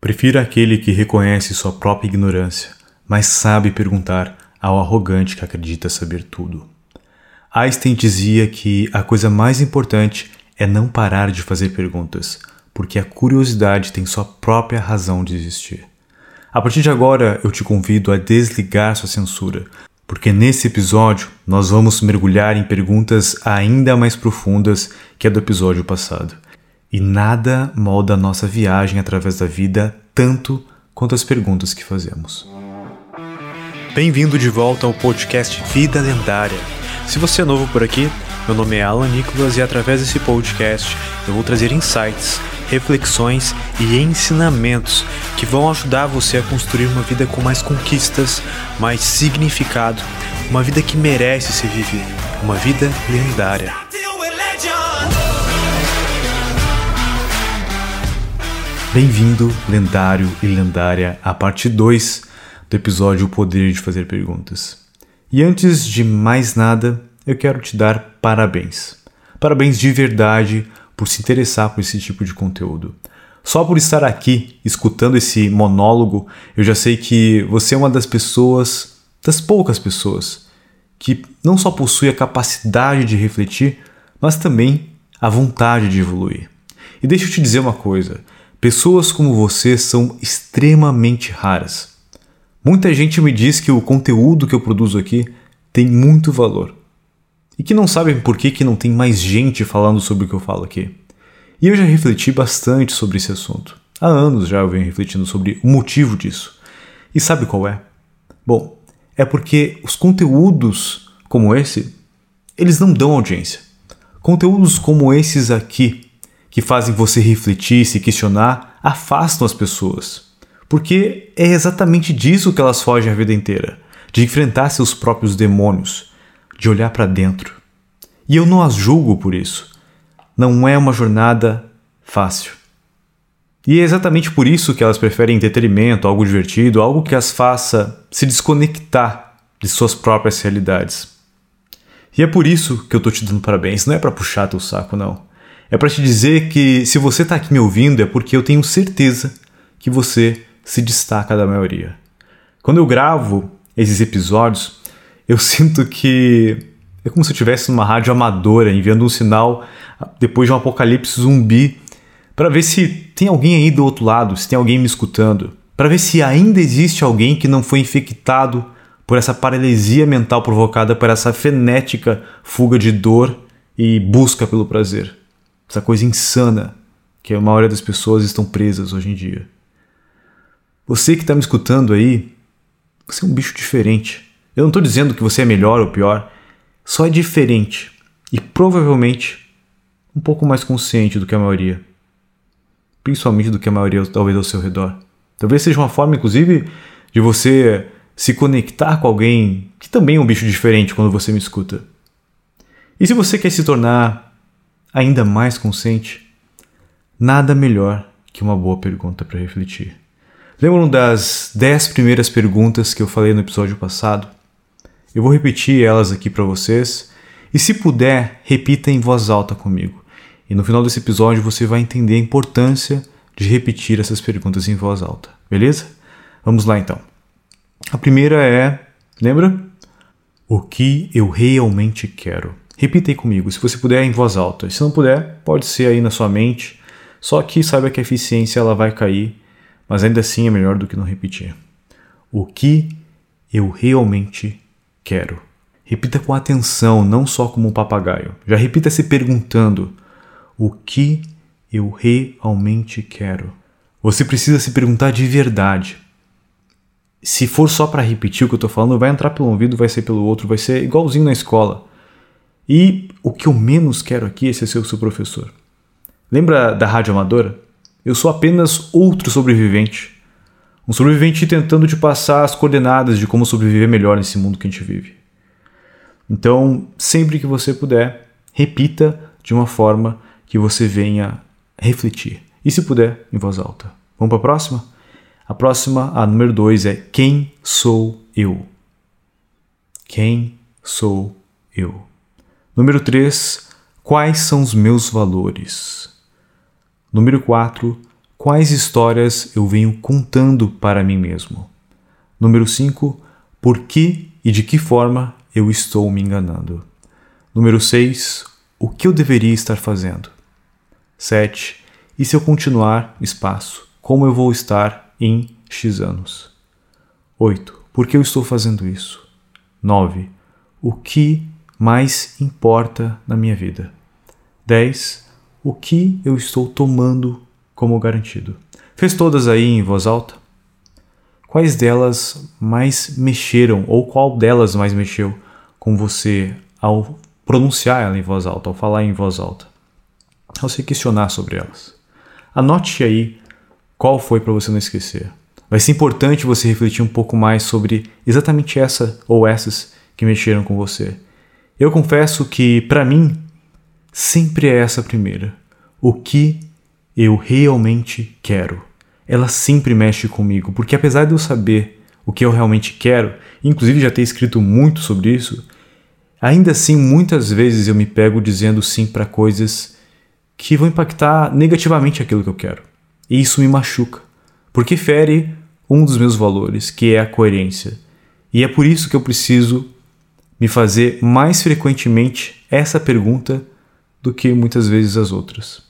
Prefira aquele que reconhece sua própria ignorância, mas sabe perguntar ao arrogante que acredita saber tudo. Einstein dizia que a coisa mais importante é não parar de fazer perguntas, porque a curiosidade tem sua própria razão de existir. A partir de agora, eu te convido a desligar sua censura, porque nesse episódio nós vamos mergulhar em perguntas ainda mais profundas que a do episódio passado. E nada molda a nossa viagem através da vida tanto quanto as perguntas que fazemos. Bem-vindo de volta ao podcast Vida Lendária. Se você é novo por aqui, meu nome é Alan Nicolas e através desse podcast eu vou trazer insights, reflexões e ensinamentos que vão ajudar você a construir uma vida com mais conquistas, mais significado, uma vida que merece ser vivida, uma vida lendária. Bem-vindo, lendário e lendária, à parte 2 do episódio O Poder de Fazer Perguntas. E antes de mais nada, eu quero te dar parabéns. Parabéns de verdade por se interessar por esse tipo de conteúdo. Só por estar aqui escutando esse monólogo, eu já sei que você é uma das pessoas, das poucas pessoas, que não só possui a capacidade de refletir, mas também a vontade de evoluir. E deixa eu te dizer uma coisa: Pessoas como você são extremamente raras. Muita gente me diz que o conteúdo que eu produzo aqui tem muito valor e que não sabem por que, que não tem mais gente falando sobre o que eu falo aqui. E eu já refleti bastante sobre esse assunto. Há anos já eu venho refletindo sobre o motivo disso. E sabe qual é? Bom, é porque os conteúdos como esse, eles não dão audiência. Conteúdos como esses aqui que fazem você refletir, se questionar, afastam as pessoas. Porque é exatamente disso que elas fogem a vida inteira de enfrentar seus próprios demônios, de olhar para dentro. E eu não as julgo por isso. Não é uma jornada fácil. E é exatamente por isso que elas preferem entretenimento, algo divertido, algo que as faça se desconectar de suas próprias realidades. E é por isso que eu tô te dando parabéns, não é para puxar teu saco não. É para te dizer que se você está aqui me ouvindo é porque eu tenho certeza que você se destaca da maioria. Quando eu gravo esses episódios, eu sinto que é como se eu estivesse numa rádio amadora enviando um sinal depois de um apocalipse zumbi para ver se tem alguém aí do outro lado, se tem alguém me escutando, para ver se ainda existe alguém que não foi infectado por essa paralisia mental provocada por essa frenética fuga de dor e busca pelo prazer essa coisa insana que a maioria das pessoas estão presas hoje em dia. Você que está me escutando aí, você é um bicho diferente. Eu não estou dizendo que você é melhor ou pior, só é diferente e provavelmente um pouco mais consciente do que a maioria. Principalmente do que a maioria talvez ao seu redor. Talvez seja uma forma, inclusive, de você se conectar com alguém que também é um bicho diferente quando você me escuta. E se você quer se tornar ainda mais consciente, nada melhor que uma boa pergunta para refletir. Lembram das 10 primeiras perguntas que eu falei no episódio passado? Eu vou repetir elas aqui para vocês e, se puder, repita em voz alta comigo. E no final desse episódio você vai entender a importância de repetir essas perguntas em voz alta, beleza? Vamos lá então. A primeira é: lembra? O que eu realmente quero? Repita aí comigo, se você puder em voz alta. Se não puder, pode ser aí na sua mente. Só que saiba que a eficiência ela vai cair, mas ainda assim é melhor do que não repetir. O que eu realmente quero? Repita com atenção, não só como um papagaio. Já repita se perguntando: o que eu realmente quero? Você precisa se perguntar de verdade. Se for só para repetir o que eu estou falando, vai entrar pelo ouvido, vai ser pelo outro, vai ser igualzinho na escola. E o que eu menos quero aqui é ser seu professor. Lembra da rádio amadora? Eu sou apenas outro sobrevivente. Um sobrevivente tentando te passar as coordenadas de como sobreviver melhor nesse mundo que a gente vive. Então, sempre que você puder, repita de uma forma que você venha refletir. E se puder, em voz alta. Vamos para a próxima? A próxima, a número 2, é Quem sou eu? Quem sou eu? Número 3. Quais são os meus valores? Número 4. quais histórias eu venho contando para mim mesmo. Número 5. Por que e de que forma eu estou me enganando. Número 6. O que eu deveria estar fazendo? 7. E se eu continuar, espaço, como eu vou estar em X anos? 8. Por que eu estou fazendo isso? 9. O que mais importa na minha vida? 10. O que eu estou tomando como garantido. Fez todas aí em voz alta? Quais delas mais mexeram ou qual delas mais mexeu com você ao pronunciar ela em voz alta, ao falar em voz alta? Ao se questionar sobre elas. Anote aí qual foi para você não esquecer. Vai ser importante você refletir um pouco mais sobre exatamente essa ou essas que mexeram com você. Eu confesso que, para mim, sempre é essa primeira. O que eu realmente quero. Ela sempre mexe comigo, porque apesar de eu saber o que eu realmente quero, inclusive já ter escrito muito sobre isso, ainda assim muitas vezes eu me pego dizendo sim para coisas que vão impactar negativamente aquilo que eu quero. E isso me machuca, porque fere um dos meus valores, que é a coerência. E é por isso que eu preciso me fazer mais frequentemente essa pergunta do que muitas vezes as outras.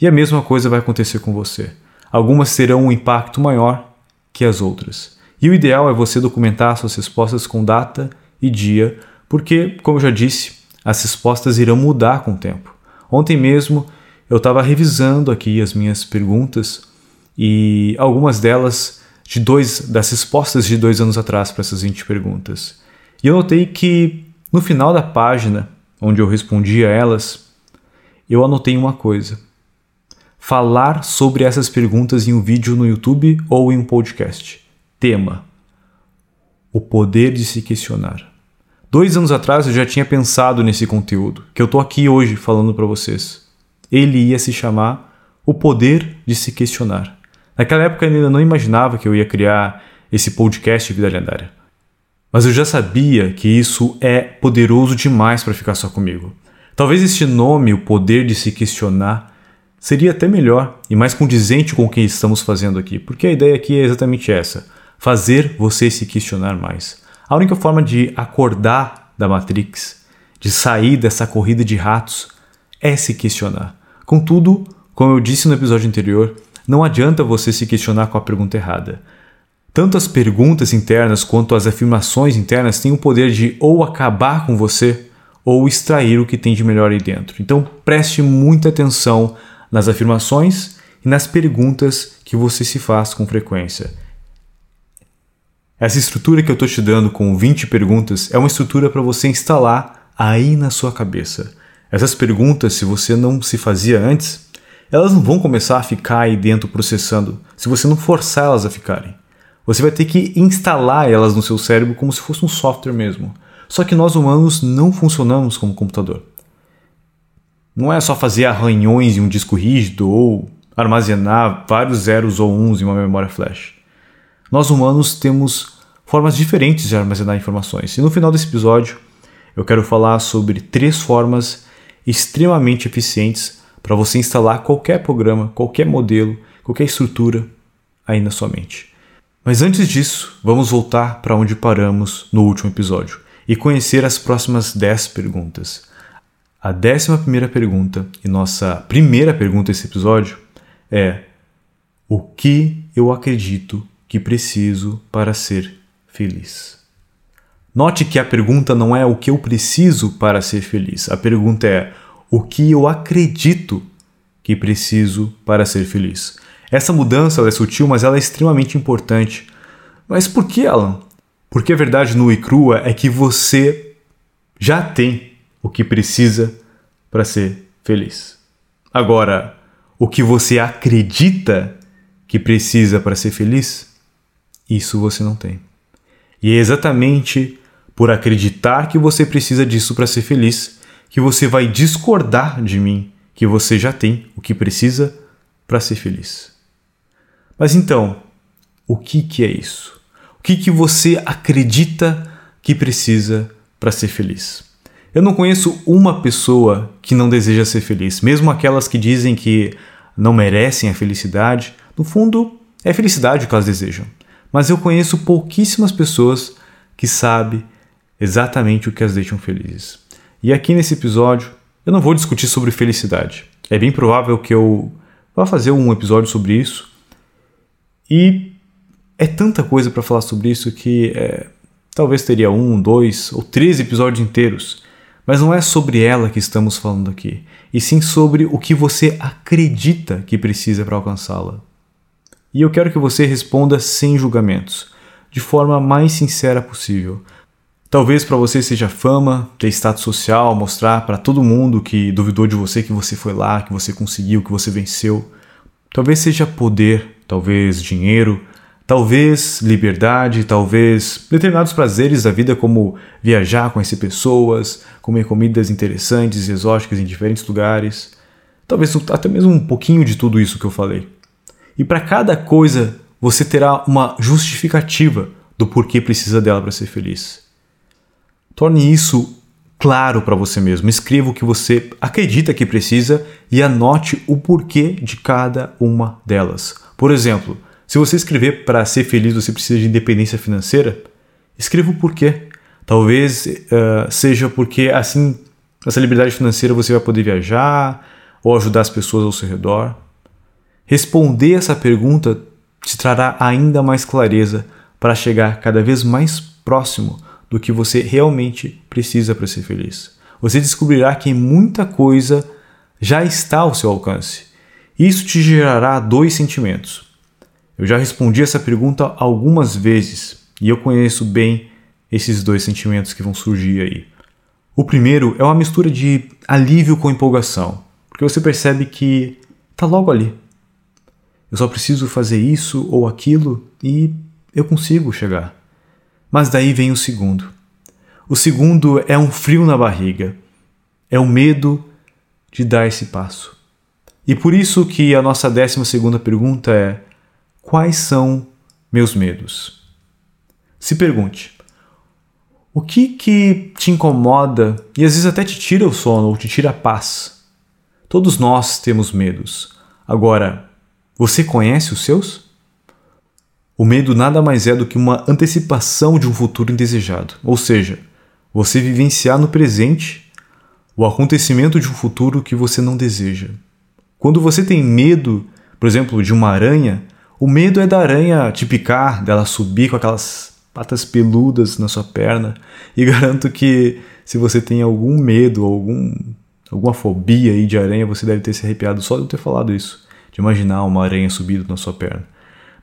E a mesma coisa vai acontecer com você. Algumas terão um impacto maior que as outras. E o ideal é você documentar suas respostas com data e dia, porque, como eu já disse, as respostas irão mudar com o tempo. Ontem mesmo eu estava revisando aqui as minhas perguntas e algumas delas de dois das respostas de dois anos atrás para essas 20 perguntas. E eu notei que no final da página onde eu respondi a elas, eu anotei uma coisa falar sobre essas perguntas em um vídeo no YouTube ou em um podcast. Tema: O poder de se questionar. Dois anos atrás eu já tinha pensado nesse conteúdo, que eu estou aqui hoje falando para vocês. Ele ia se chamar O Poder de Se Questionar. Naquela época eu ainda não imaginava que eu ia criar esse podcast Vida Lendária. Mas eu já sabia que isso é poderoso demais para ficar só comigo. Talvez este nome, O Poder de Se Questionar, Seria até melhor e mais condizente com o que estamos fazendo aqui, porque a ideia aqui é exatamente essa: fazer você se questionar mais. A única forma de acordar da Matrix, de sair dessa corrida de ratos, é se questionar. Contudo, como eu disse no episódio anterior, não adianta você se questionar com a pergunta errada. Tanto as perguntas internas quanto as afirmações internas têm o poder de ou acabar com você ou extrair o que tem de melhor aí dentro. Então preste muita atenção nas afirmações e nas perguntas que você se faz com frequência. Essa estrutura que eu estou te dando com 20 perguntas é uma estrutura para você instalar aí na sua cabeça. Essas perguntas, se você não se fazia antes, elas não vão começar a ficar aí dentro processando se você não forçar elas a ficarem. Você vai ter que instalar elas no seu cérebro como se fosse um software mesmo. Só que nós humanos não funcionamos como computador. Não é só fazer arranhões em um disco rígido ou armazenar vários zeros ou uns em uma memória flash. Nós humanos temos formas diferentes de armazenar informações. E no final desse episódio, eu quero falar sobre três formas extremamente eficientes para você instalar qualquer programa, qualquer modelo, qualquer estrutura aí na sua mente. Mas antes disso, vamos voltar para onde paramos no último episódio e conhecer as próximas 10 perguntas. A décima primeira pergunta e nossa primeira pergunta desse episódio é: O que eu acredito que preciso para ser feliz? Note que a pergunta não é o que eu preciso para ser feliz. A pergunta é: o que eu acredito que preciso para ser feliz? Essa mudança é sutil, mas ela é extremamente importante. Mas por que, Alan? Porque a verdade nua e crua é que você já tem o que precisa para ser feliz. Agora, o que você acredita que precisa para ser feliz, isso você não tem. E é exatamente por acreditar que você precisa disso para ser feliz que você vai discordar de mim que você já tem o que precisa para ser feliz. Mas então, o que, que é isso? O que, que você acredita que precisa para ser feliz? Eu não conheço uma pessoa que não deseja ser feliz, mesmo aquelas que dizem que não merecem a felicidade, No fundo, é felicidade o que elas desejam. Mas eu conheço pouquíssimas pessoas que sabem exatamente o que as deixam felizes. E aqui nesse episódio eu não vou discutir sobre felicidade. É bem provável que eu vá fazer um episódio sobre isso. E é tanta coisa para falar sobre isso que é, talvez teria um, dois ou três episódios inteiros. Mas não é sobre ela que estamos falando aqui, e sim sobre o que você acredita que precisa para alcançá-la. E eu quero que você responda sem julgamentos, de forma mais sincera possível. Talvez para você seja fama, ter status social, mostrar para todo mundo que duvidou de você que você foi lá, que você conseguiu, que você venceu. Talvez seja poder, talvez dinheiro, talvez liberdade, talvez determinados prazeres da vida, como viajar, conhecer pessoas, comer comidas interessantes e exóticas em diferentes lugares. Talvez até mesmo um pouquinho de tudo isso que eu falei. E para cada coisa você terá uma justificativa do porquê precisa dela para ser feliz. Torne isso claro para você mesmo. Escreva o que você acredita que precisa e anote o porquê de cada uma delas. Por exemplo, se você escrever para ser feliz você precisa de independência financeira, escreva o porquê. Talvez uh, seja porque assim, essa liberdade financeira você vai poder viajar ou ajudar as pessoas ao seu redor. Responder essa pergunta te trará ainda mais clareza para chegar cada vez mais próximo do que você realmente precisa para ser feliz. Você descobrirá que muita coisa já está ao seu alcance. Isso te gerará dois sentimentos. Eu já respondi essa pergunta algumas vezes e eu conheço bem esses dois sentimentos que vão surgir aí. O primeiro é uma mistura de alívio com empolgação, porque você percebe que está logo ali, eu só preciso fazer isso ou aquilo e eu consigo chegar. Mas daí vem o segundo. O segundo é um frio na barriga. É o medo de dar esse passo. E por isso que a nossa décima segunda pergunta é: quais são meus medos? Se pergunte: o que que te incomoda e às vezes até te tira o sono ou te tira a paz? Todos nós temos medos. Agora, você conhece os seus? O medo nada mais é do que uma antecipação de um futuro indesejado, ou seja, você vivenciar no presente o acontecimento de um futuro que você não deseja. Quando você tem medo, por exemplo, de uma aranha, o medo é da aranha te picar, dela subir com aquelas patas peludas na sua perna, e garanto que se você tem algum medo, algum, alguma fobia aí de aranha, você deve ter se arrepiado só de eu ter falado isso de imaginar uma aranha subindo na sua perna.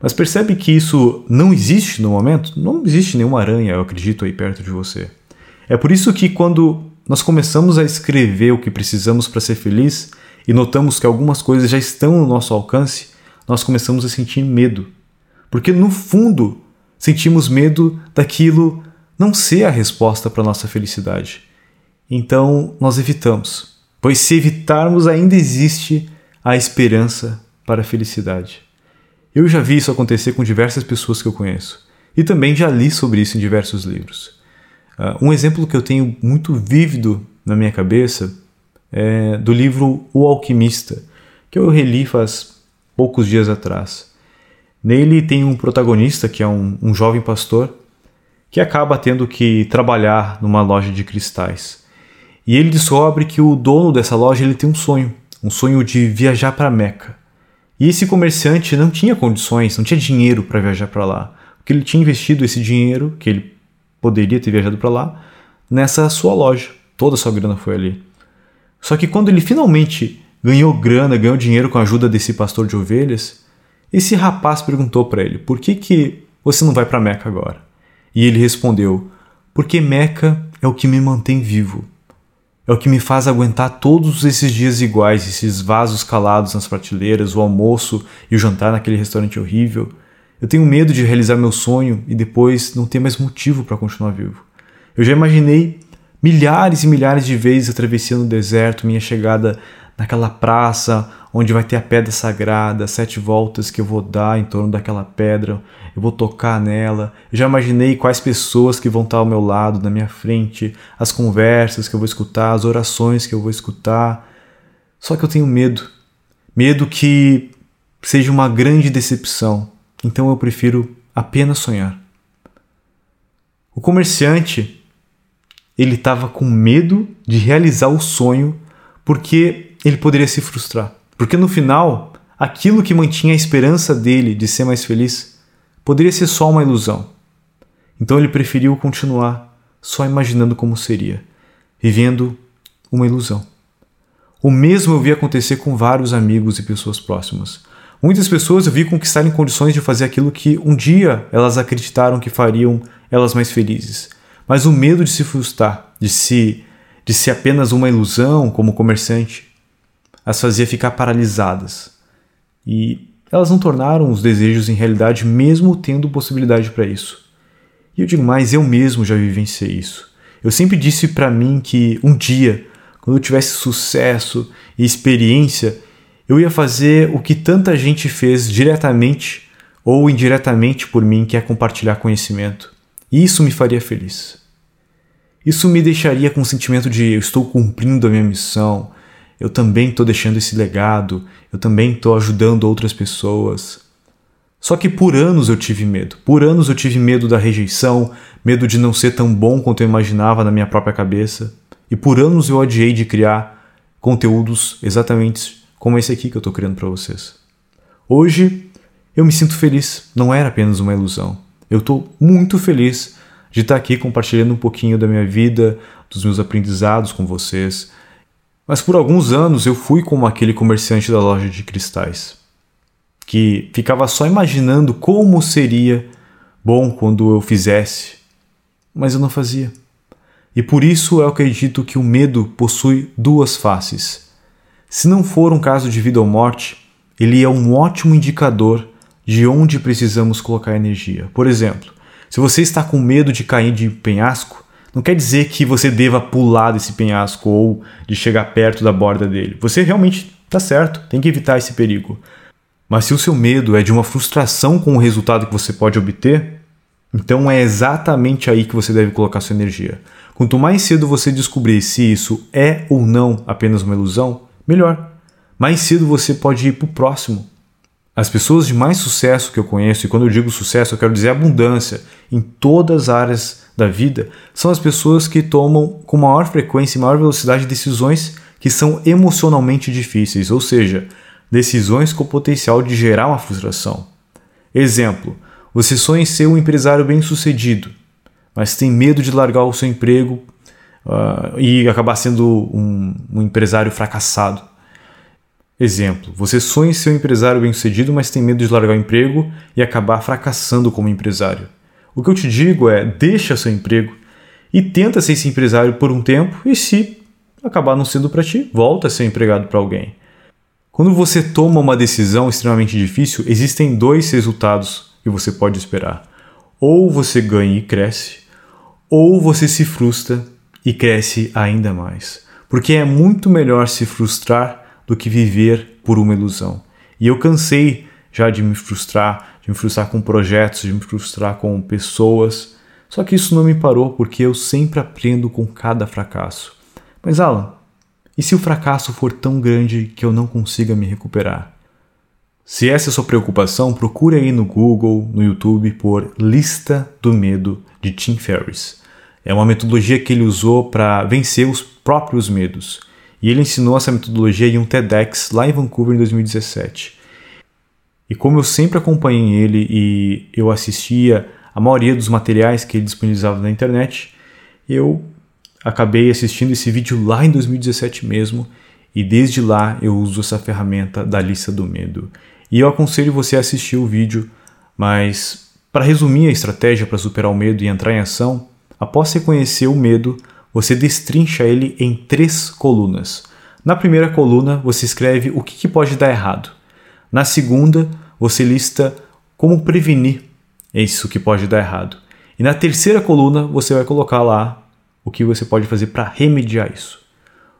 Mas percebe que isso não existe no momento? Não existe nenhuma aranha, eu acredito, aí perto de você. É por isso que quando nós começamos a escrever o que precisamos para ser feliz e notamos que algumas coisas já estão no nosso alcance, nós começamos a sentir medo. Porque no fundo, sentimos medo daquilo não ser a resposta para nossa felicidade. Então, nós evitamos. Pois se evitarmos, ainda existe a esperança para a felicidade. Eu já vi isso acontecer com diversas pessoas que eu conheço e também já li sobre isso em diversos livros. Uh, um exemplo que eu tenho muito vívido na minha cabeça é do livro O Alquimista, que eu reli faz poucos dias atrás. Nele tem um protagonista que é um, um jovem pastor que acaba tendo que trabalhar numa loja de cristais. E ele descobre que o dono dessa loja ele tem um sonho, um sonho de viajar para Meca. E esse comerciante não tinha condições, não tinha dinheiro para viajar para lá, porque ele tinha investido esse dinheiro, que ele poderia ter viajado para lá, nessa sua loja. Toda a sua grana foi ali. Só que quando ele finalmente ganhou grana, ganhou dinheiro com a ajuda desse pastor de ovelhas, esse rapaz perguntou para ele: "Por que que você não vai para Meca agora?" E ele respondeu: "Porque Meca é o que me mantém vivo." É o que me faz aguentar todos esses dias iguais, esses vasos calados nas prateleiras, o almoço e o jantar naquele restaurante horrível. Eu tenho medo de realizar meu sonho e depois não ter mais motivo para continuar vivo. Eu já imaginei milhares e milhares de vezes atravessando o deserto, minha chegada naquela praça onde vai ter a pedra sagrada, sete voltas que eu vou dar em torno daquela pedra, eu vou tocar nela. Eu já imaginei quais pessoas que vão estar ao meu lado, na minha frente, as conversas que eu vou escutar, as orações que eu vou escutar. Só que eu tenho medo. Medo que seja uma grande decepção, então eu prefiro apenas sonhar. O comerciante ele estava com medo de realizar o sonho porque ele poderia se frustrar. Porque no final, aquilo que mantinha a esperança dele de ser mais feliz poderia ser só uma ilusão. Então ele preferiu continuar só imaginando como seria, vivendo uma ilusão. O mesmo eu vi acontecer com vários amigos e pessoas próximas. Muitas pessoas eu vi conquistarem condições de fazer aquilo que um dia elas acreditaram que fariam elas mais felizes. Mas o medo de se frustrar, de se de ser apenas uma ilusão como comerciante, as fazia ficar paralisadas. E elas não tornaram os desejos em realidade mesmo tendo possibilidade para isso. E eu digo mais, eu mesmo já vivenciei isso. Eu sempre disse para mim que um dia, quando eu tivesse sucesso e experiência, eu ia fazer o que tanta gente fez diretamente ou indiretamente por mim, que é compartilhar conhecimento. E isso me faria feliz. Isso me deixaria com o sentimento de eu estou cumprindo a minha missão, eu também estou deixando esse legado, eu também estou ajudando outras pessoas. Só que por anos eu tive medo. Por anos eu tive medo da rejeição, medo de não ser tão bom quanto eu imaginava na minha própria cabeça. E por anos eu adiei de criar conteúdos exatamente como esse aqui que eu estou criando para vocês. Hoje eu me sinto feliz, não era apenas uma ilusão. Eu estou muito feliz de estar aqui compartilhando um pouquinho da minha vida, dos meus aprendizados com vocês. Mas por alguns anos eu fui como aquele comerciante da loja de cristais, que ficava só imaginando como seria bom quando eu fizesse, mas eu não fazia. E por isso eu acredito que o medo possui duas faces. Se não for um caso de vida ou morte, ele é um ótimo indicador de onde precisamos colocar energia. Por exemplo, se você está com medo de cair de penhasco, não quer dizer que você deva pular desse penhasco ou de chegar perto da borda dele. Você realmente está certo, tem que evitar esse perigo. Mas se o seu medo é de uma frustração com o resultado que você pode obter, então é exatamente aí que você deve colocar sua energia. Quanto mais cedo você descobrir se isso é ou não apenas uma ilusão, melhor. Mais cedo você pode ir para o próximo. As pessoas de mais sucesso que eu conheço, e quando eu digo sucesso, eu quero dizer abundância em todas as áreas da vida, são as pessoas que tomam com maior frequência e maior velocidade decisões que são emocionalmente difíceis, ou seja, decisões com potencial de gerar uma frustração. Exemplo: você sonha em ser um empresário bem-sucedido, mas tem medo de largar o seu emprego uh, e acabar sendo um, um empresário fracassado. Exemplo: você sonha em ser um empresário bem-sucedido, mas tem medo de largar o emprego e acabar fracassando como empresário. O que eu te digo é: deixa seu emprego e tenta ser esse empresário por um tempo, e se acabar não sendo para ti, volta a ser empregado para alguém. Quando você toma uma decisão extremamente difícil, existem dois resultados que você pode esperar. Ou você ganha e cresce, ou você se frustra e cresce ainda mais. Porque é muito melhor se frustrar do que viver por uma ilusão. E eu cansei já de me frustrar, de me frustrar com projetos, de me frustrar com pessoas. Só que isso não me parou porque eu sempre aprendo com cada fracasso. Mas Alan, e se o fracasso for tão grande que eu não consiga me recuperar? Se essa é a sua preocupação, procure aí no Google, no YouTube por Lista do Medo de Tim Ferriss. É uma metodologia que ele usou para vencer os próprios medos. E ele ensinou essa metodologia em um TEDx lá em Vancouver em 2017. E como eu sempre acompanhei ele e eu assistia a maioria dos materiais que ele disponibilizava na internet, eu acabei assistindo esse vídeo lá em 2017 mesmo, e desde lá eu uso essa ferramenta da lista do medo. E eu aconselho você a assistir o vídeo, mas para resumir a estratégia para superar o medo e entrar em ação, após reconhecer o medo, você destrincha ele em três colunas. Na primeira coluna, você escreve o que, pode dar errado. Na segunda, você lista como prevenir isso que pode dar errado. E na terceira coluna, você vai colocar lá o que você pode fazer para remediar isso.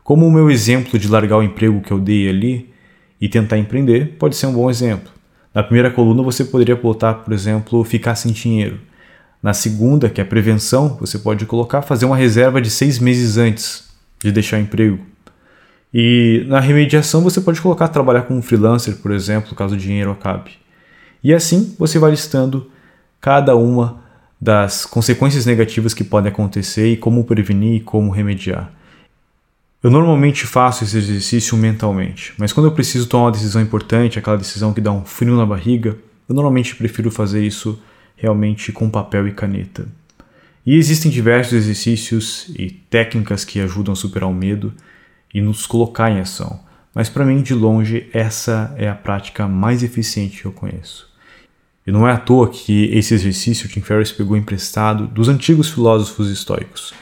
Como o meu exemplo de largar o emprego que eu dei ali e tentar empreender pode ser um bom exemplo. Na primeira coluna, você poderia botar, por exemplo, ficar sem dinheiro. Na segunda, que é prevenção, você pode colocar fazer uma reserva de seis meses antes de deixar o emprego. E na remediação você pode colocar trabalhar com um freelancer, por exemplo, caso o dinheiro acabe. E assim você vai listando cada uma das consequências negativas que podem acontecer e como prevenir e como remediar. Eu normalmente faço esse exercício mentalmente, mas quando eu preciso tomar uma decisão importante, aquela decisão que dá um frio na barriga, eu normalmente prefiro fazer isso realmente com papel e caneta. E existem diversos exercícios e técnicas que ajudam a superar o medo e nos colocar em ação, mas para mim, de longe, essa é a prática mais eficiente que eu conheço. E não é à toa que esse exercício Tim Ferriss pegou emprestado dos antigos filósofos estoicos.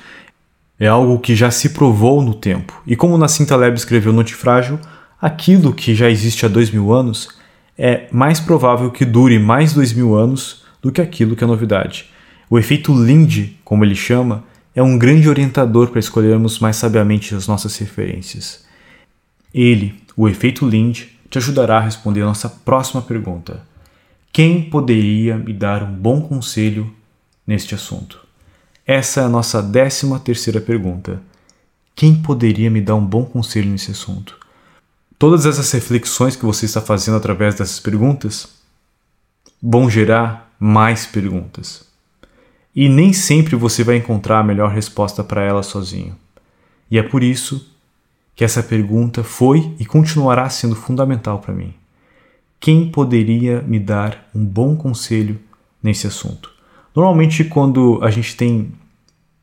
É algo que já se provou no tempo, e como Nassim Taleb escreveu no Antifrágil, aquilo que já existe há dois mil anos é mais provável que dure mais dois mil anos do que aquilo que é novidade. O efeito Lindy, como ele chama, é um grande orientador para escolhermos mais sabiamente as nossas referências. Ele, o efeito Lindy, te ajudará a responder a nossa próxima pergunta. Quem poderia me dar um bom conselho neste assunto? Essa é a nossa décima terceira pergunta. Quem poderia me dar um bom conselho nesse assunto? Todas essas reflexões que você está fazendo através dessas perguntas vão gerar mais perguntas. E nem sempre você vai encontrar a melhor resposta para elas sozinho. E é por isso que essa pergunta foi e continuará sendo fundamental para mim. Quem poderia me dar um bom conselho nesse assunto? Normalmente, quando a gente tem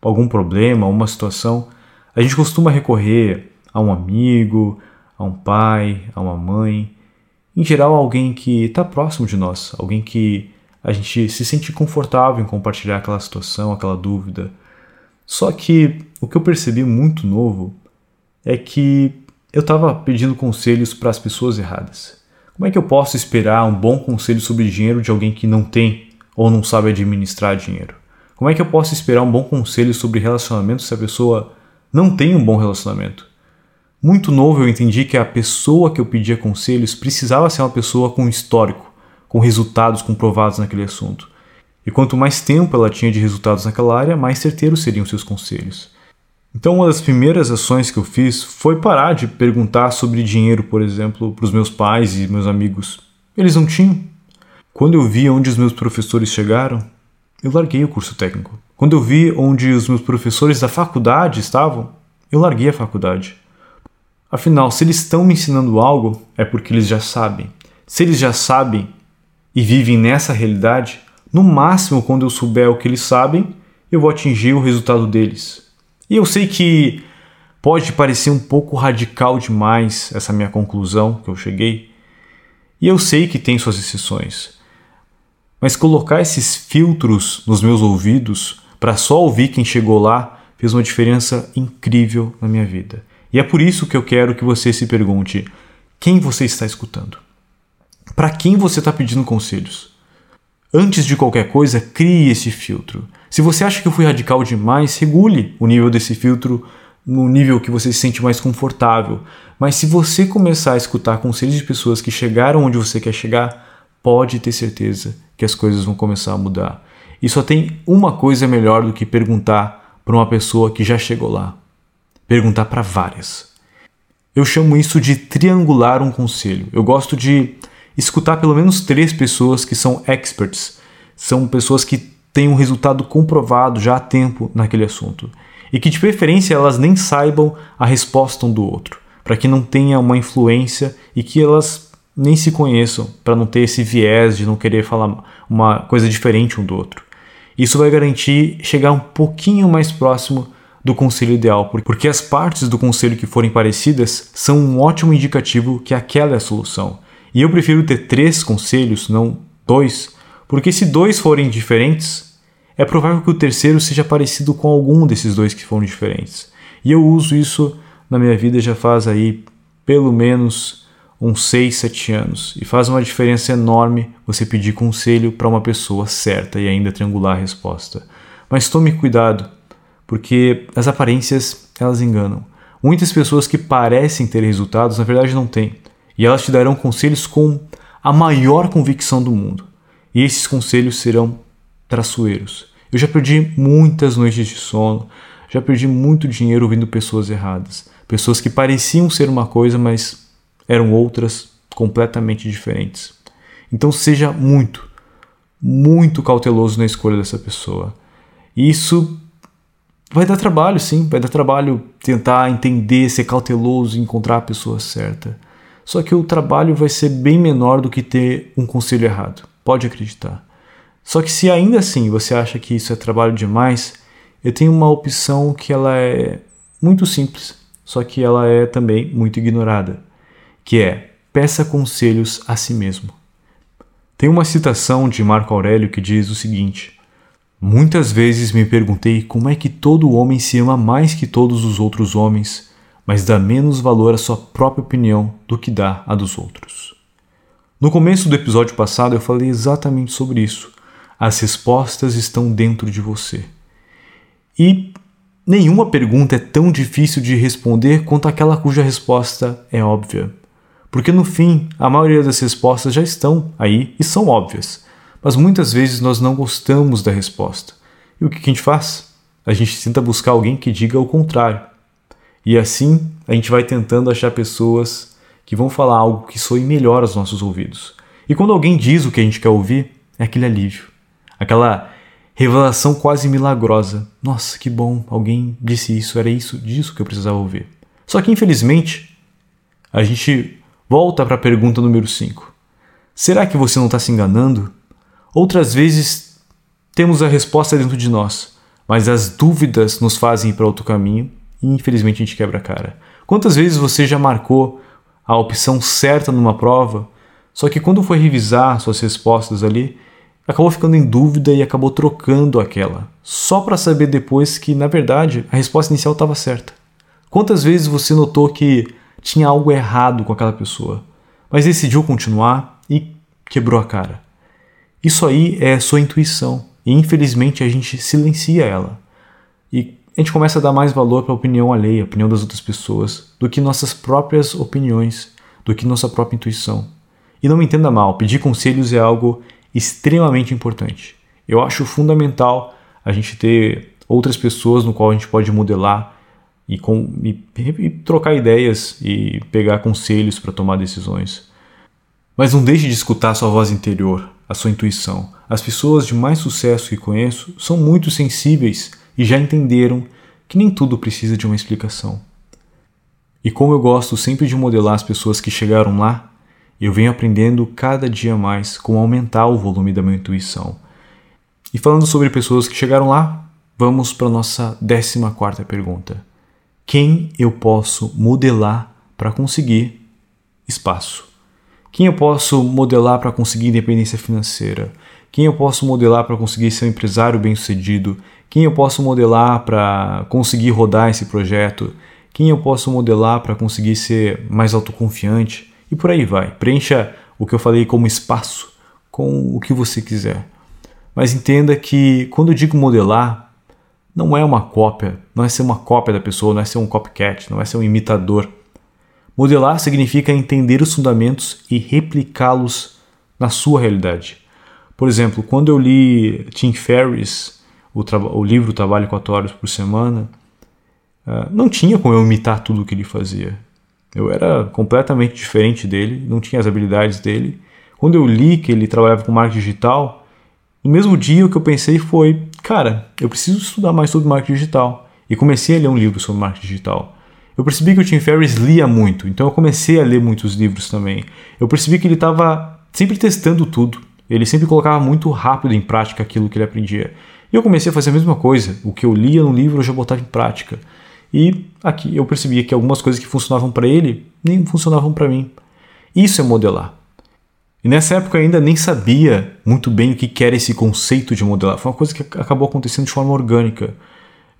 algum problema, uma situação, a gente costuma recorrer a um amigo, a um pai, a uma mãe, em geral, alguém que está próximo de nós, alguém que a gente se sente confortável em compartilhar aquela situação, aquela dúvida. Só que o que eu percebi muito novo é que eu estava pedindo conselhos para as pessoas erradas. Como é que eu posso esperar um bom conselho sobre dinheiro de alguém que não tem ou não sabe administrar dinheiro? Como é que eu posso esperar um bom conselho sobre relacionamento se a pessoa não tem um bom relacionamento? Muito novo eu entendi que a pessoa que eu pedia conselhos precisava ser uma pessoa com histórico, com resultados comprovados naquele assunto. E quanto mais tempo ela tinha de resultados naquela área, mais certeiros seriam seus conselhos. Então, uma das primeiras ações que eu fiz foi parar de perguntar sobre dinheiro, por exemplo, para os meus pais e meus amigos. Eles não tinham. Quando eu vi onde os meus professores chegaram, eu larguei o curso técnico. Quando eu vi onde os meus professores da faculdade estavam, eu larguei a faculdade. Afinal, se eles estão me ensinando algo, é porque eles já sabem. Se eles já sabem e vivem nessa realidade, no máximo, quando eu souber o que eles sabem, eu vou atingir o resultado deles. E eu sei que pode parecer um pouco radical demais essa minha conclusão que eu cheguei, e eu sei que tem suas exceções. Mas colocar esses filtros nos meus ouvidos para só ouvir quem chegou lá fez uma diferença incrível na minha vida. E é por isso que eu quero que você se pergunte: quem você está escutando? Para quem você está pedindo conselhos? Antes de qualquer coisa, crie esse filtro. Se você acha que eu fui radical demais, regule o nível desse filtro no nível que você se sente mais confortável. Mas se você começar a escutar conselhos de pessoas que chegaram onde você quer chegar, pode ter certeza que as coisas vão começar a mudar. E só tem uma coisa melhor do que perguntar para uma pessoa que já chegou lá. Perguntar para várias. Eu chamo isso de triangular um conselho. Eu gosto de escutar pelo menos três pessoas que são experts, são pessoas que têm um resultado comprovado já há tempo naquele assunto. E que de preferência elas nem saibam a resposta um do outro, para que não tenha uma influência e que elas nem se conheçam, para não ter esse viés de não querer falar uma coisa diferente um do outro. Isso vai garantir chegar um pouquinho mais próximo do conselho ideal, porque as partes do conselho que forem parecidas são um ótimo indicativo que aquela é a solução. E eu prefiro ter três conselhos, não dois, porque se dois forem diferentes, é provável que o terceiro seja parecido com algum desses dois que foram diferentes. E eu uso isso na minha vida já faz aí pelo menos uns 6, 7 anos. E faz uma diferença enorme você pedir conselho para uma pessoa certa e ainda triangular a resposta. Mas tome cuidado, porque as aparências elas enganam. Muitas pessoas que parecem ter resultados na verdade não têm. E elas te darão conselhos com a maior convicção do mundo e esses conselhos serão traçoeiros. Eu já perdi muitas noites de sono, já perdi muito dinheiro ouvindo pessoas erradas, pessoas que pareciam ser uma coisa, mas eram outras completamente diferentes. Então seja muito, muito cauteloso na escolha dessa pessoa. Isso vai dar trabalho, sim, vai dar trabalho tentar entender, ser cauteloso, encontrar a pessoa certa. Só que o trabalho vai ser bem menor do que ter um conselho errado. Pode acreditar. Só que se ainda assim você acha que isso é trabalho demais, eu tenho uma opção que ela é muito simples, só que ela é também muito ignorada, que é peça conselhos a si mesmo. Tem uma citação de Marco Aurélio que diz o seguinte: Muitas vezes me perguntei como é que todo homem se ama mais que todos os outros homens, mas dá menos valor à sua própria opinião do que dá à dos outros. No começo do episódio passado eu falei exatamente sobre isso. As respostas estão dentro de você. E nenhuma pergunta é tão difícil de responder quanto aquela cuja resposta é óbvia. Porque no fim, a maioria das respostas já estão aí e são óbvias. Mas muitas vezes nós não gostamos da resposta. E o que a gente faz? A gente tenta buscar alguém que diga o contrário. E assim a gente vai tentando achar pessoas que vão falar algo que soe melhor aos nossos ouvidos. E quando alguém diz o que a gente quer ouvir, é aquele alívio. Aquela revelação quase milagrosa. Nossa, que bom, alguém disse isso, era isso, disso que eu precisava ouvir. Só que infelizmente, a gente volta para a pergunta número 5. Será que você não está se enganando? Outras vezes temos a resposta dentro de nós, mas as dúvidas nos fazem ir para outro caminho e infelizmente a gente quebra a cara. Quantas vezes você já marcou a opção certa numa prova, só que quando foi revisar suas respostas ali, acabou ficando em dúvida e acabou trocando aquela, só para saber depois que, na verdade, a resposta inicial estava certa? Quantas vezes você notou que tinha algo errado com aquela pessoa, mas decidiu continuar e quebrou a cara? Isso aí é sua intuição e infelizmente a gente silencia ela. A gente começa a dar mais valor para a opinião alheia, a opinião das outras pessoas, do que nossas próprias opiniões, do que nossa própria intuição. E não me entenda mal, pedir conselhos é algo extremamente importante. Eu acho fundamental a gente ter outras pessoas no qual a gente pode modelar e, com, e, e trocar ideias e pegar conselhos para tomar decisões. Mas não deixe de escutar a sua voz interior, a sua intuição. As pessoas de mais sucesso que conheço são muito sensíveis e já entenderam que nem tudo precisa de uma explicação. E como eu gosto sempre de modelar as pessoas que chegaram lá, eu venho aprendendo cada dia mais como aumentar o volume da minha intuição. E falando sobre pessoas que chegaram lá, vamos para a nossa 14 quarta pergunta. Quem eu posso modelar para conseguir espaço? Quem eu posso modelar para conseguir independência financeira? Quem eu posso modelar para conseguir ser um empresário bem-sucedido? Quem eu posso modelar para conseguir rodar esse projeto? Quem eu posso modelar para conseguir ser mais autoconfiante? E por aí vai. Preencha o que eu falei como espaço com o que você quiser. Mas entenda que quando eu digo modelar, não é uma cópia, não é ser uma cópia da pessoa, não é ser um copycat, não é ser um imitador Modelar significa entender os fundamentos e replicá-los na sua realidade. Por exemplo, quando eu li Tim Ferriss, o, o livro Trabalho 4 Horas por Semana, uh, não tinha como eu imitar tudo o que ele fazia. Eu era completamente diferente dele, não tinha as habilidades dele. Quando eu li que ele trabalhava com marketing digital, no mesmo dia o que eu pensei foi: cara, eu preciso estudar mais sobre marketing digital. E comecei a ler um livro sobre marketing digital. Eu percebi que o Tim Ferriss lia muito, então eu comecei a ler muitos livros também. Eu percebi que ele estava sempre testando tudo. Ele sempre colocava muito rápido em prática aquilo que ele aprendia. E eu comecei a fazer a mesma coisa. O que eu lia no livro eu já botava em prática. E aqui eu percebia que algumas coisas que funcionavam para ele nem funcionavam para mim. Isso é modelar. E nessa época eu ainda nem sabia muito bem o que era esse conceito de modelar. Foi uma coisa que acabou acontecendo de forma orgânica.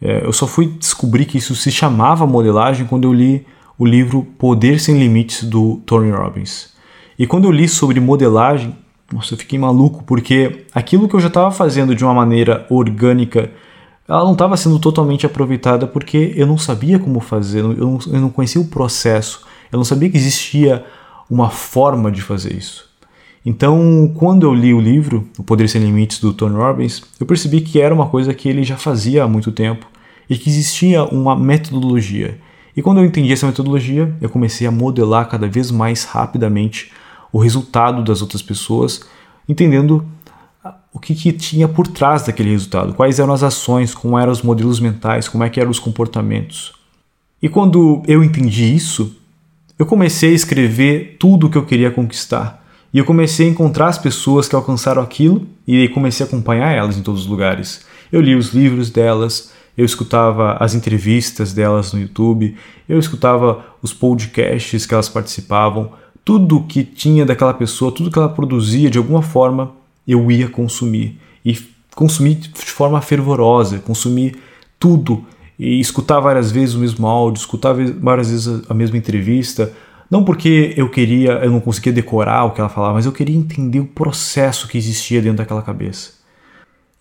É, eu só fui descobrir que isso se chamava modelagem quando eu li o livro Poder Sem Limites do Tony Robbins. E quando eu li sobre modelagem, nossa, eu fiquei maluco, porque aquilo que eu já estava fazendo de uma maneira orgânica, ela não estava sendo totalmente aproveitada porque eu não sabia como fazer, eu não, eu não conhecia o processo, eu não sabia que existia uma forma de fazer isso. Então, quando eu li o livro, O Poder Sem Limites, do Tony Robbins, eu percebi que era uma coisa que ele já fazia há muito tempo e que existia uma metodologia. E quando eu entendi essa metodologia, eu comecei a modelar cada vez mais rapidamente o resultado das outras pessoas, entendendo o que, que, tinha por trás daquele resultado, quais eram as ações, como eram os modelos mentais, como é que eram os comportamentos. E quando eu entendi isso, eu comecei a escrever tudo o que eu queria conquistar. E eu comecei a encontrar as pessoas que alcançaram aquilo e comecei a acompanhar elas em todos os lugares. Eu li os livros delas, eu escutava as entrevistas delas no YouTube, eu escutava os podcasts que elas participavam, tudo que tinha daquela pessoa, tudo que ela produzia de alguma forma, eu ia consumir. E consumir de forma fervorosa, consumir tudo. E escutar várias vezes o mesmo áudio, escutar várias vezes a mesma entrevista. Não porque eu queria, eu não conseguia decorar o que ela falava, mas eu queria entender o processo que existia dentro daquela cabeça.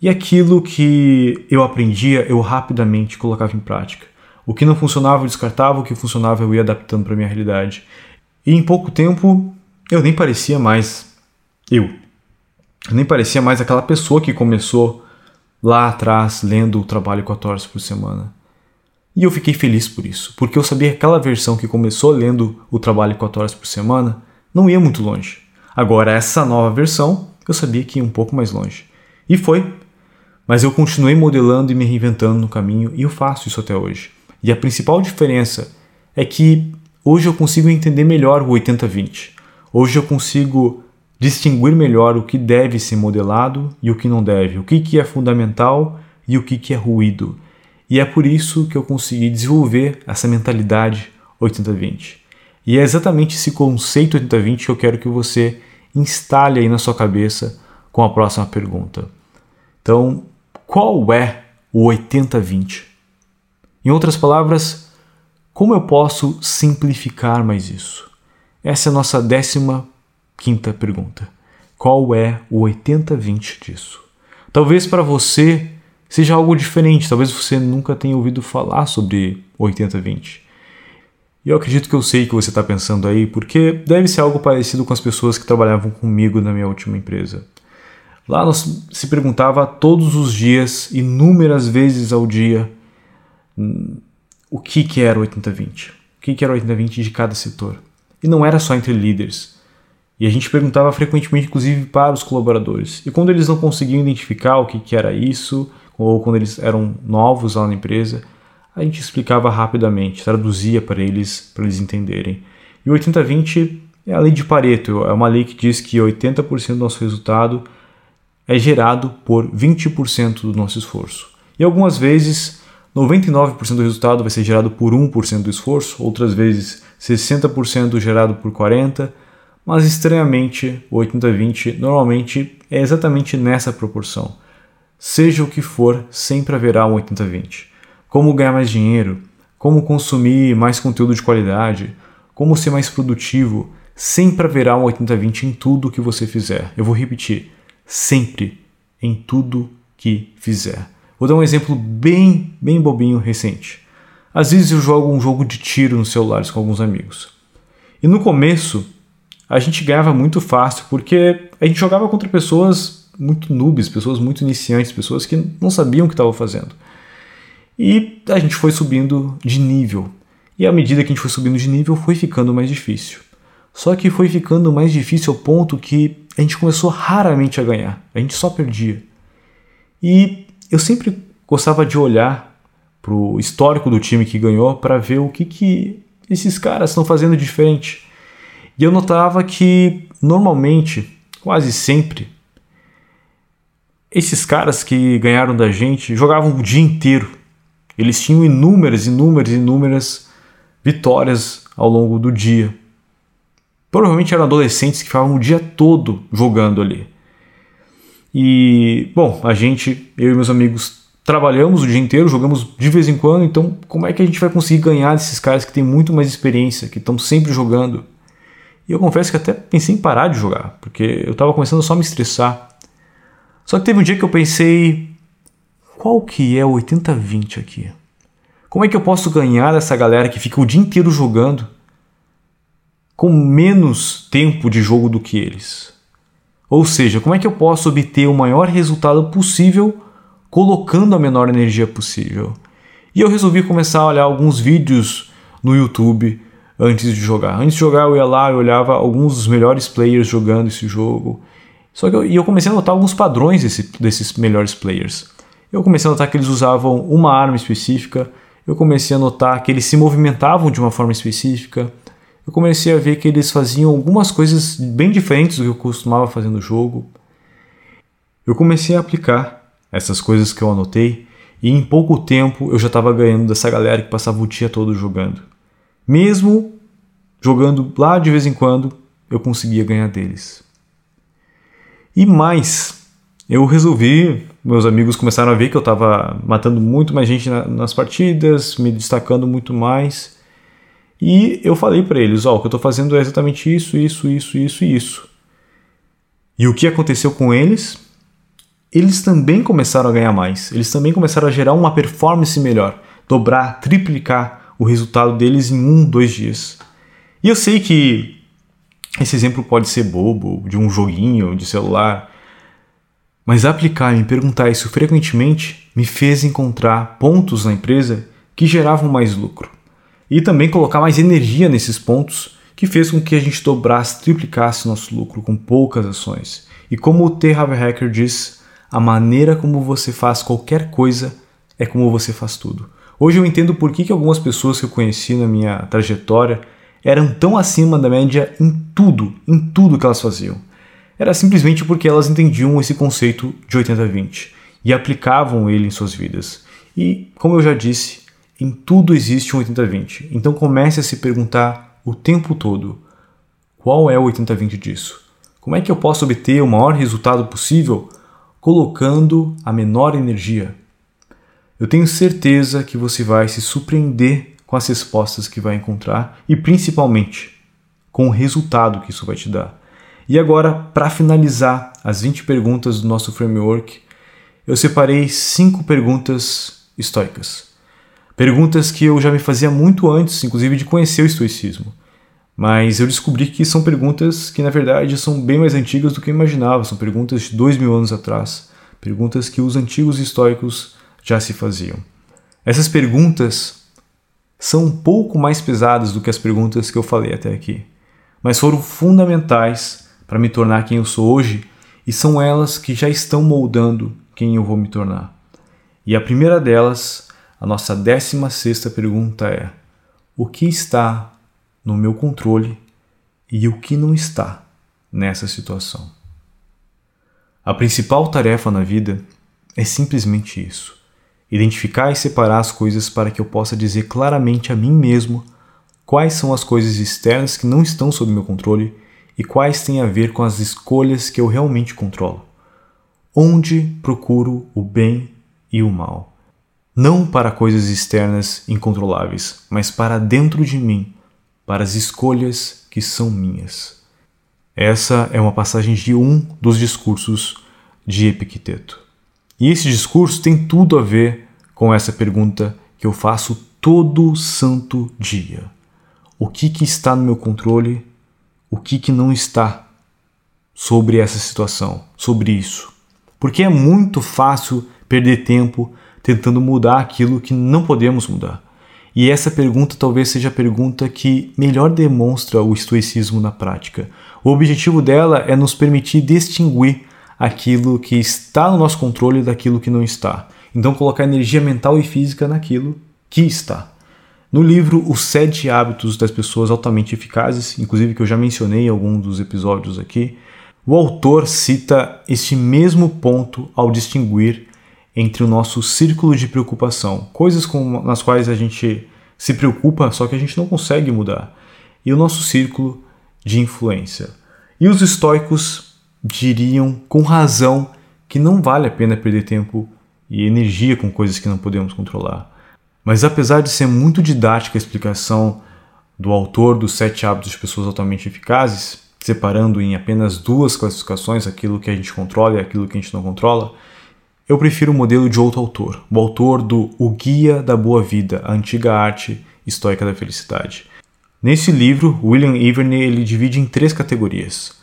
E aquilo que eu aprendia, eu rapidamente colocava em prática. O que não funcionava, eu descartava, o que funcionava, eu ia adaptando para minha realidade. E em pouco tempo, eu nem parecia mais eu. Eu nem parecia mais aquela pessoa que começou lá atrás lendo o trabalho 4 horas por semana. E eu fiquei feliz por isso, porque eu sabia que aquela versão que começou lendo o trabalho 4 horas por semana não ia muito longe. Agora, essa nova versão, eu sabia que ia um pouco mais longe. E foi. Mas eu continuei modelando e me reinventando no caminho e eu faço isso até hoje. E a principal diferença é que hoje eu consigo entender melhor o 80-20. Hoje eu consigo distinguir melhor o que deve ser modelado e o que não deve, o que, que é fundamental e o que, que é ruído. E é por isso que eu consegui desenvolver essa mentalidade 80-20. E é exatamente esse conceito 80-20 que eu quero que você instale aí na sua cabeça com a próxima pergunta. Então, qual é o 80-20? Em outras palavras, como eu posso simplificar mais isso? Essa é a nossa décima quinta pergunta. Qual é o 80-20 disso? Talvez para você seja algo diferente, talvez você nunca tenha ouvido falar sobre 80-20. E eu acredito que eu sei o que você está pensando aí, porque deve ser algo parecido com as pessoas que trabalhavam comigo na minha última empresa. Lá nós se perguntava todos os dias, inúmeras vezes ao dia, o que, que era o 80-20. O que, que era o 80-20 de cada setor. E não era só entre líderes. E a gente perguntava frequentemente, inclusive, para os colaboradores. E quando eles não conseguiam identificar o que, que era isso, ou quando eles eram novos lá na empresa, a gente explicava rapidamente, traduzia para eles, para eles entenderem. E o 80-20 é a lei de Pareto, é uma lei que diz que 80% do nosso resultado é gerado por 20% do nosso esforço. E algumas vezes 99% do resultado vai ser gerado por 1% do esforço, outras vezes 60% gerado por 40%, mas estranhamente o 80-20 normalmente é exatamente nessa proporção. Seja o que for, sempre haverá um 80-20. Como ganhar mais dinheiro, como consumir mais conteúdo de qualidade, como ser mais produtivo, sempre haverá um 80-20 em tudo que você fizer. Eu vou repetir sempre em tudo que fizer. Vou dar um exemplo bem, bem bobinho recente. Às vezes eu jogo um jogo de tiro nos celulares com alguns amigos. E no começo a gente ganhava muito fácil porque a gente jogava contra pessoas muito noobs, pessoas muito iniciantes, pessoas que não sabiam o que estavam fazendo. E a gente foi subindo de nível. E à medida que a gente foi subindo de nível, foi ficando mais difícil. Só que foi ficando mais difícil ao ponto que a gente começou raramente a ganhar, a gente só perdia. E eu sempre gostava de olhar para o histórico do time que ganhou para ver o que, que esses caras estão fazendo diferente. E eu notava que normalmente, quase sempre, esses caras que ganharam da gente jogavam o dia inteiro. Eles tinham inúmeras, inúmeras, inúmeras vitórias ao longo do dia. Provavelmente eram adolescentes que ficavam o dia todo jogando ali. E, bom, a gente, eu e meus amigos, trabalhamos o dia inteiro, jogamos de vez em quando, então como é que a gente vai conseguir ganhar desses caras que têm muito mais experiência, que estão sempre jogando? E eu confesso que até pensei em parar de jogar, porque eu estava começando só a me estressar. Só que teve um dia que eu pensei, qual que é o 80-20 aqui? Como é que eu posso ganhar dessa galera que fica o dia inteiro jogando? com menos tempo de jogo do que eles. Ou seja, como é que eu posso obter o maior resultado possível colocando a menor energia possível? E eu resolvi começar a olhar alguns vídeos no YouTube antes de jogar. Antes de jogar, eu ia lá e olhava alguns dos melhores players jogando esse jogo. Só que eu, e eu comecei a notar alguns padrões desse, desses melhores players. Eu comecei a notar que eles usavam uma arma específica, eu comecei a notar que eles se movimentavam de uma forma específica, eu comecei a ver que eles faziam algumas coisas bem diferentes do que eu costumava fazer no jogo. Eu comecei a aplicar essas coisas que eu anotei e em pouco tempo eu já estava ganhando dessa galera que passava o dia todo jogando. Mesmo jogando lá de vez em quando, eu conseguia ganhar deles. E mais, eu resolvi, meus amigos começaram a ver que eu estava matando muito mais gente na, nas partidas, me destacando muito mais. E eu falei para eles, ó, oh, o que eu estou fazendo é exatamente isso, isso, isso, isso e isso. E o que aconteceu com eles? Eles também começaram a ganhar mais. Eles também começaram a gerar uma performance melhor, dobrar, triplicar o resultado deles em um, dois dias. E eu sei que esse exemplo pode ser bobo, de um joguinho de celular, mas aplicar e me perguntar isso frequentemente me fez encontrar pontos na empresa que geravam mais lucro. E também colocar mais energia nesses pontos que fez com que a gente dobrasse, triplicasse nosso lucro com poucas ações. E como o T. Harvey Hacker diz, a maneira como você faz qualquer coisa é como você faz tudo. Hoje eu entendo por que, que algumas pessoas que eu conheci na minha trajetória eram tão acima da média em tudo, em tudo que elas faziam. Era simplesmente porque elas entendiam esse conceito de 80-20 e aplicavam ele em suas vidas. E, como eu já disse, em tudo existe um 80-20. Então comece a se perguntar o tempo todo: qual é o 80-20 disso? Como é que eu posso obter o maior resultado possível colocando a menor energia? Eu tenho certeza que você vai se surpreender com as respostas que vai encontrar e principalmente com o resultado que isso vai te dar. E agora, para finalizar as 20 perguntas do nosso framework, eu separei cinco perguntas estoicas. Perguntas que eu já me fazia muito antes, inclusive, de conhecer o estoicismo. Mas eu descobri que são perguntas que, na verdade, são bem mais antigas do que eu imaginava. São perguntas de dois mil anos atrás. Perguntas que os antigos estoicos já se faziam. Essas perguntas são um pouco mais pesadas do que as perguntas que eu falei até aqui, mas foram fundamentais para me tornar quem eu sou hoje e são elas que já estão moldando quem eu vou me tornar. E a primeira delas, a nossa décima sexta pergunta é: o que está no meu controle e o que não está nessa situação? A principal tarefa na vida é simplesmente isso identificar e separar as coisas para que eu possa dizer claramente a mim mesmo quais são as coisas externas que não estão sob meu controle e quais têm a ver com as escolhas que eu realmente controlo. Onde procuro o bem e o mal. Não para coisas externas incontroláveis, mas para dentro de mim, para as escolhas que são minhas. Essa é uma passagem de um dos discursos de Epicteto. E esse discurso tem tudo a ver com essa pergunta que eu faço todo santo dia. O que, que está no meu controle? O que, que não está sobre essa situação, sobre isso? Porque é muito fácil perder tempo tentando mudar aquilo que não podemos mudar. E essa pergunta talvez seja a pergunta que melhor demonstra o estoicismo na prática. O objetivo dela é nos permitir distinguir aquilo que está no nosso controle daquilo que não está. Então, colocar energia mental e física naquilo que está. No livro Os Sete Hábitos das Pessoas Altamente Eficazes, inclusive que eu já mencionei em algum dos episódios aqui, o autor cita este mesmo ponto ao distinguir entre o nosso círculo de preocupação, coisas com, nas quais a gente se preocupa, só que a gente não consegue mudar, e o nosso círculo de influência. E os estoicos diriam com razão que não vale a pena perder tempo e energia com coisas que não podemos controlar. Mas apesar de ser muito didática a explicação do autor dos Sete Hábitos de Pessoas Altamente Eficazes, separando em apenas duas classificações aquilo que a gente controla e aquilo que a gente não controla, eu prefiro o modelo de outro autor, o autor do O Guia da Boa Vida, a antiga arte estoica da felicidade. Nesse livro, William Iverney ele divide em três categorias: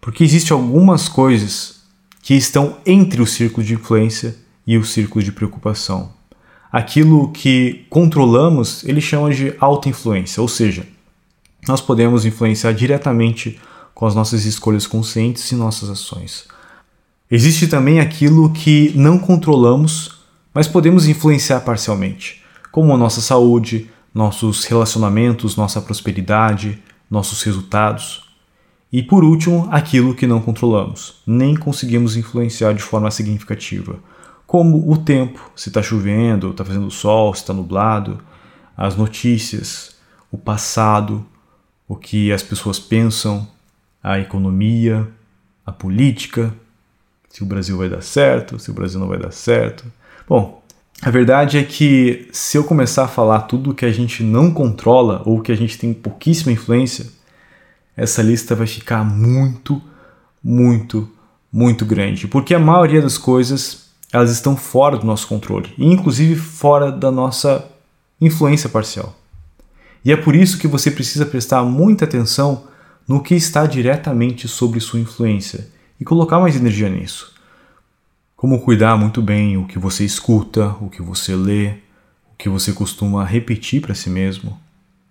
porque existem algumas coisas que estão entre o círculo de influência e o círculo de preocupação. Aquilo que controlamos, ele chama de auto-influência, ou seja, nós podemos influenciar diretamente com as nossas escolhas conscientes e nossas ações. Existe também aquilo que não controlamos, mas podemos influenciar parcialmente, como a nossa saúde, nossos relacionamentos, nossa prosperidade, nossos resultados. E por último, aquilo que não controlamos, nem conseguimos influenciar de forma significativa, como o tempo, se está chovendo, está fazendo sol, se está nublado, as notícias, o passado, o que as pessoas pensam, a economia, a política, se o Brasil vai dar certo, se o Brasil não vai dar certo. Bom, a verdade é que se eu começar a falar tudo que a gente não controla ou que a gente tem pouquíssima influência, essa lista vai ficar muito, muito, muito grande, porque a maioria das coisas elas estão fora do nosso controle e inclusive fora da nossa influência parcial. E é por isso que você precisa prestar muita atenção no que está diretamente sobre sua influência e colocar mais energia nisso. Como cuidar muito bem o que você escuta, o que você lê, o que você costuma repetir para si mesmo,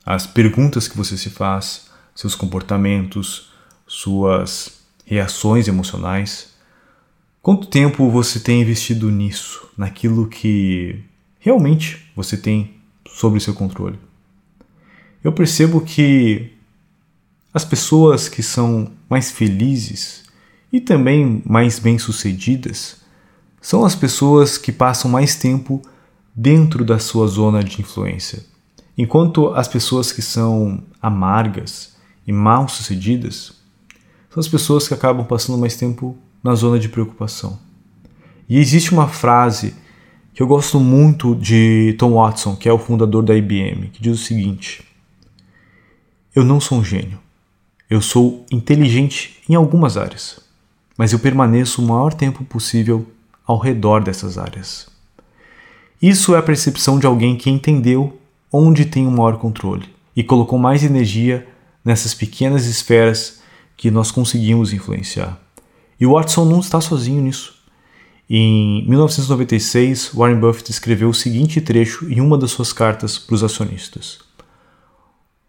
as perguntas que você se faz, seus comportamentos, suas reações emocionais. Quanto tempo você tem investido nisso, naquilo que realmente você tem sobre seu controle? Eu percebo que as pessoas que são mais felizes e também mais bem-sucedidas são as pessoas que passam mais tempo dentro da sua zona de influência, enquanto as pessoas que são amargas e mal-sucedidas são as pessoas que acabam passando mais tempo na zona de preocupação. E existe uma frase que eu gosto muito de Tom Watson, que é o fundador da IBM, que diz o seguinte: Eu não sou um gênio. Eu sou inteligente em algumas áreas, mas eu permaneço o maior tempo possível ao redor dessas áreas. Isso é a percepção de alguém que entendeu onde tem o maior controle e colocou mais energia nessas pequenas esferas que nós conseguimos influenciar. E o Watson não está sozinho nisso. Em 1996, Warren Buffett escreveu o seguinte trecho em uma das suas cartas para os acionistas: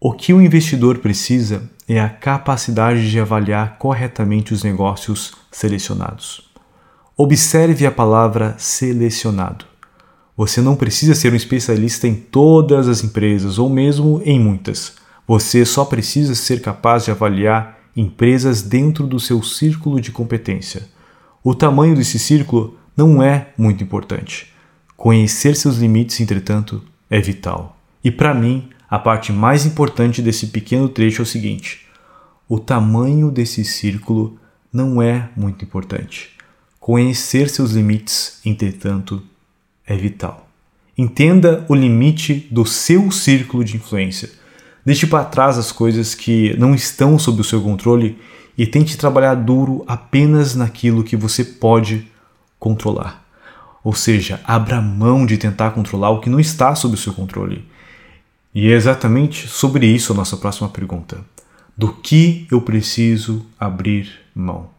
O que o investidor precisa é a capacidade de avaliar corretamente os negócios selecionados. Observe a palavra selecionado. Você não precisa ser um especialista em todas as empresas ou mesmo em muitas. Você só precisa ser capaz de avaliar empresas dentro do seu círculo de competência. O tamanho desse círculo não é muito importante. Conhecer seus limites, entretanto, é vital. E para mim, a parte mais importante desse pequeno trecho é o seguinte: o tamanho desse círculo não é muito importante. Conhecer seus limites, entretanto, é vital. Entenda o limite do seu círculo de influência Deixe para trás as coisas que não estão sob o seu controle e tente trabalhar duro apenas naquilo que você pode controlar. Ou seja, abra mão de tentar controlar o que não está sob o seu controle. E é exatamente sobre isso a nossa próxima pergunta. Do que eu preciso abrir mão?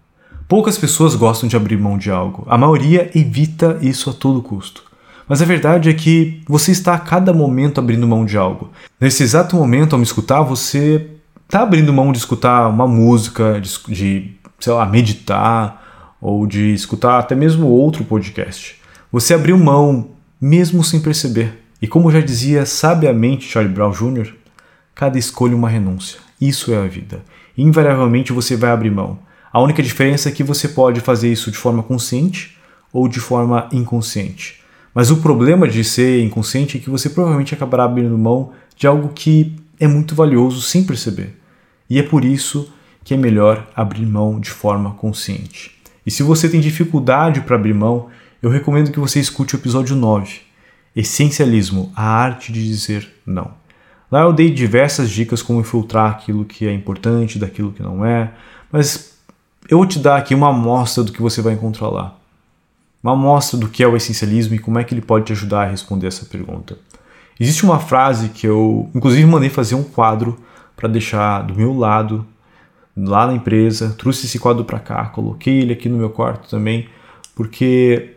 Poucas pessoas gostam de abrir mão de algo. A maioria evita isso a todo custo. Mas a verdade é que você está a cada momento abrindo mão de algo. Nesse exato momento, ao me escutar, você está abrindo mão de escutar uma música, de, de, sei lá, meditar, ou de escutar até mesmo outro podcast. Você abriu mão, mesmo sem perceber. E como já dizia sabiamente Charlie Brown Jr., cada escolha uma renúncia. Isso é a vida. Invariavelmente você vai abrir mão. A única diferença é que você pode fazer isso de forma consciente ou de forma inconsciente. Mas o problema de ser inconsciente é que você provavelmente acabará abrindo mão de algo que é muito valioso sem perceber. E é por isso que é melhor abrir mão de forma consciente. E se você tem dificuldade para abrir mão, eu recomendo que você escute o episódio 9, Essencialismo, a arte de dizer não. Lá eu dei diversas dicas como filtrar aquilo que é importante daquilo que não é, mas eu vou te dar aqui uma amostra do que você vai encontrar lá uma amostra do que é o essencialismo e como é que ele pode te ajudar a responder essa pergunta. Existe uma frase que eu, inclusive, mandei fazer um quadro para deixar do meu lado, lá na empresa. Trouxe esse quadro para cá, coloquei ele aqui no meu quarto também, porque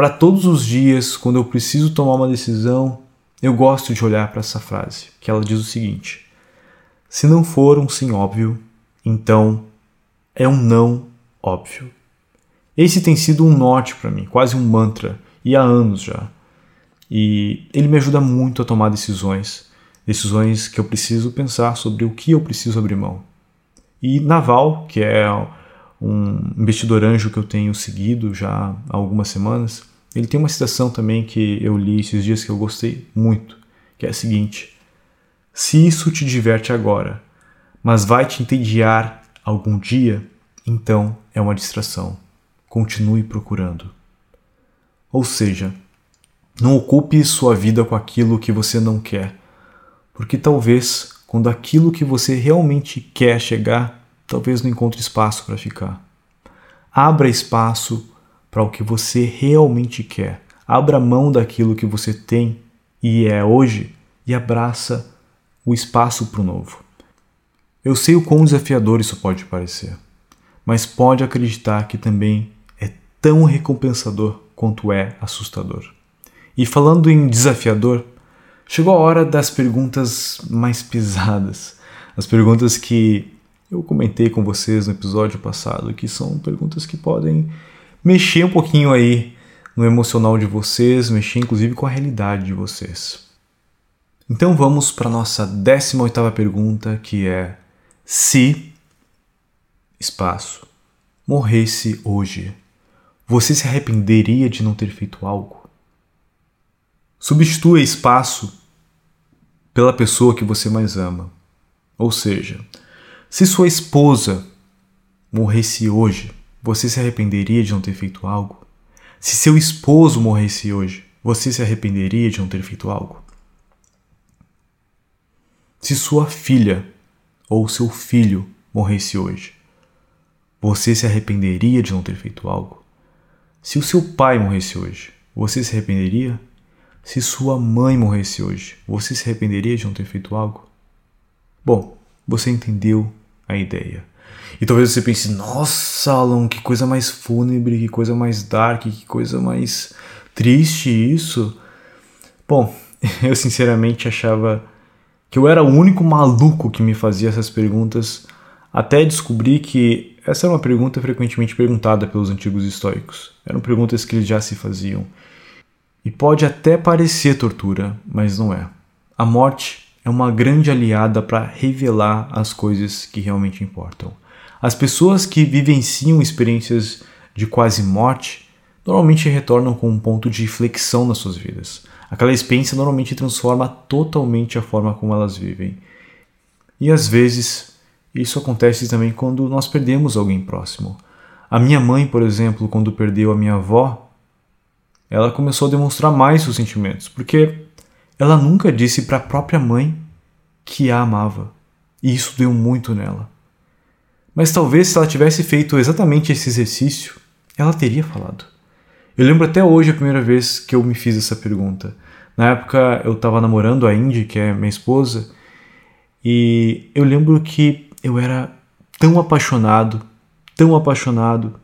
para todos os dias, quando eu preciso tomar uma decisão, eu gosto de olhar para essa frase, que ela diz o seguinte: Se não for um sim óbvio, então é um não óbvio. Esse tem sido um norte para mim, quase um mantra, e há anos já. E ele me ajuda muito a tomar decisões, decisões que eu preciso pensar sobre o que eu preciso abrir mão. E Naval, que é um investidor anjo que eu tenho seguido já há algumas semanas, ele tem uma citação também que eu li esses dias que eu gostei muito, que é a seguinte: Se isso te diverte agora, mas vai te entediar algum dia, então é uma distração. Continue procurando. Ou seja, não ocupe sua vida com aquilo que você não quer, porque talvez quando aquilo que você realmente quer chegar, talvez não encontre espaço para ficar. Abra espaço para o que você realmente quer. Abra mão daquilo que você tem e é hoje e abraça o espaço para o novo. Eu sei o quão desafiador isso pode parecer, mas pode acreditar que também é tão recompensador quanto é assustador. E falando em desafiador, chegou a hora das perguntas mais pesadas, as perguntas que eu comentei com vocês no episódio passado, que são perguntas que podem mexer um pouquinho aí no emocional de vocês, mexer inclusive com a realidade de vocês. Então vamos para a nossa 18ª pergunta, que é se espaço morresse hoje, você se arrependeria de não ter feito algo? Substitua espaço pela pessoa que você mais ama. Ou seja, se sua esposa morresse hoje, você se arrependeria de não ter feito algo? Se seu esposo morresse hoje, você se arrependeria de não ter feito algo? Se sua filha ou seu filho morresse hoje, você se arrependeria de não ter feito algo? Se o seu pai morresse hoje, você se arrependeria? Se sua mãe morresse hoje, você se arrependeria de não ter feito algo? Bom, você entendeu a ideia. E talvez você pense: nossa, Alan, que coisa mais fúnebre, que coisa mais dark, que coisa mais triste isso. Bom, eu sinceramente achava que eu era o único maluco que me fazia essas perguntas, até descobrir que essa era uma pergunta frequentemente perguntada pelos antigos estoicos. Eram perguntas que eles já se faziam. E pode até parecer tortura, mas não é. A morte é uma grande aliada para revelar as coisas que realmente importam. As pessoas que vivenciam experiências de quase morte normalmente retornam com um ponto de inflexão nas suas vidas. Aquela experiência normalmente transforma totalmente a forma como elas vivem. E às vezes isso acontece também quando nós perdemos alguém próximo. A minha mãe, por exemplo, quando perdeu a minha avó, ela começou a demonstrar mais seus sentimentos, porque ela nunca disse para a própria mãe que a amava. E isso deu muito nela. Mas talvez se ela tivesse feito exatamente esse exercício, ela teria falado. Eu lembro até hoje a primeira vez que eu me fiz essa pergunta. Na época eu estava namorando a Indy, que é minha esposa, e eu lembro que eu era tão apaixonado, tão apaixonado,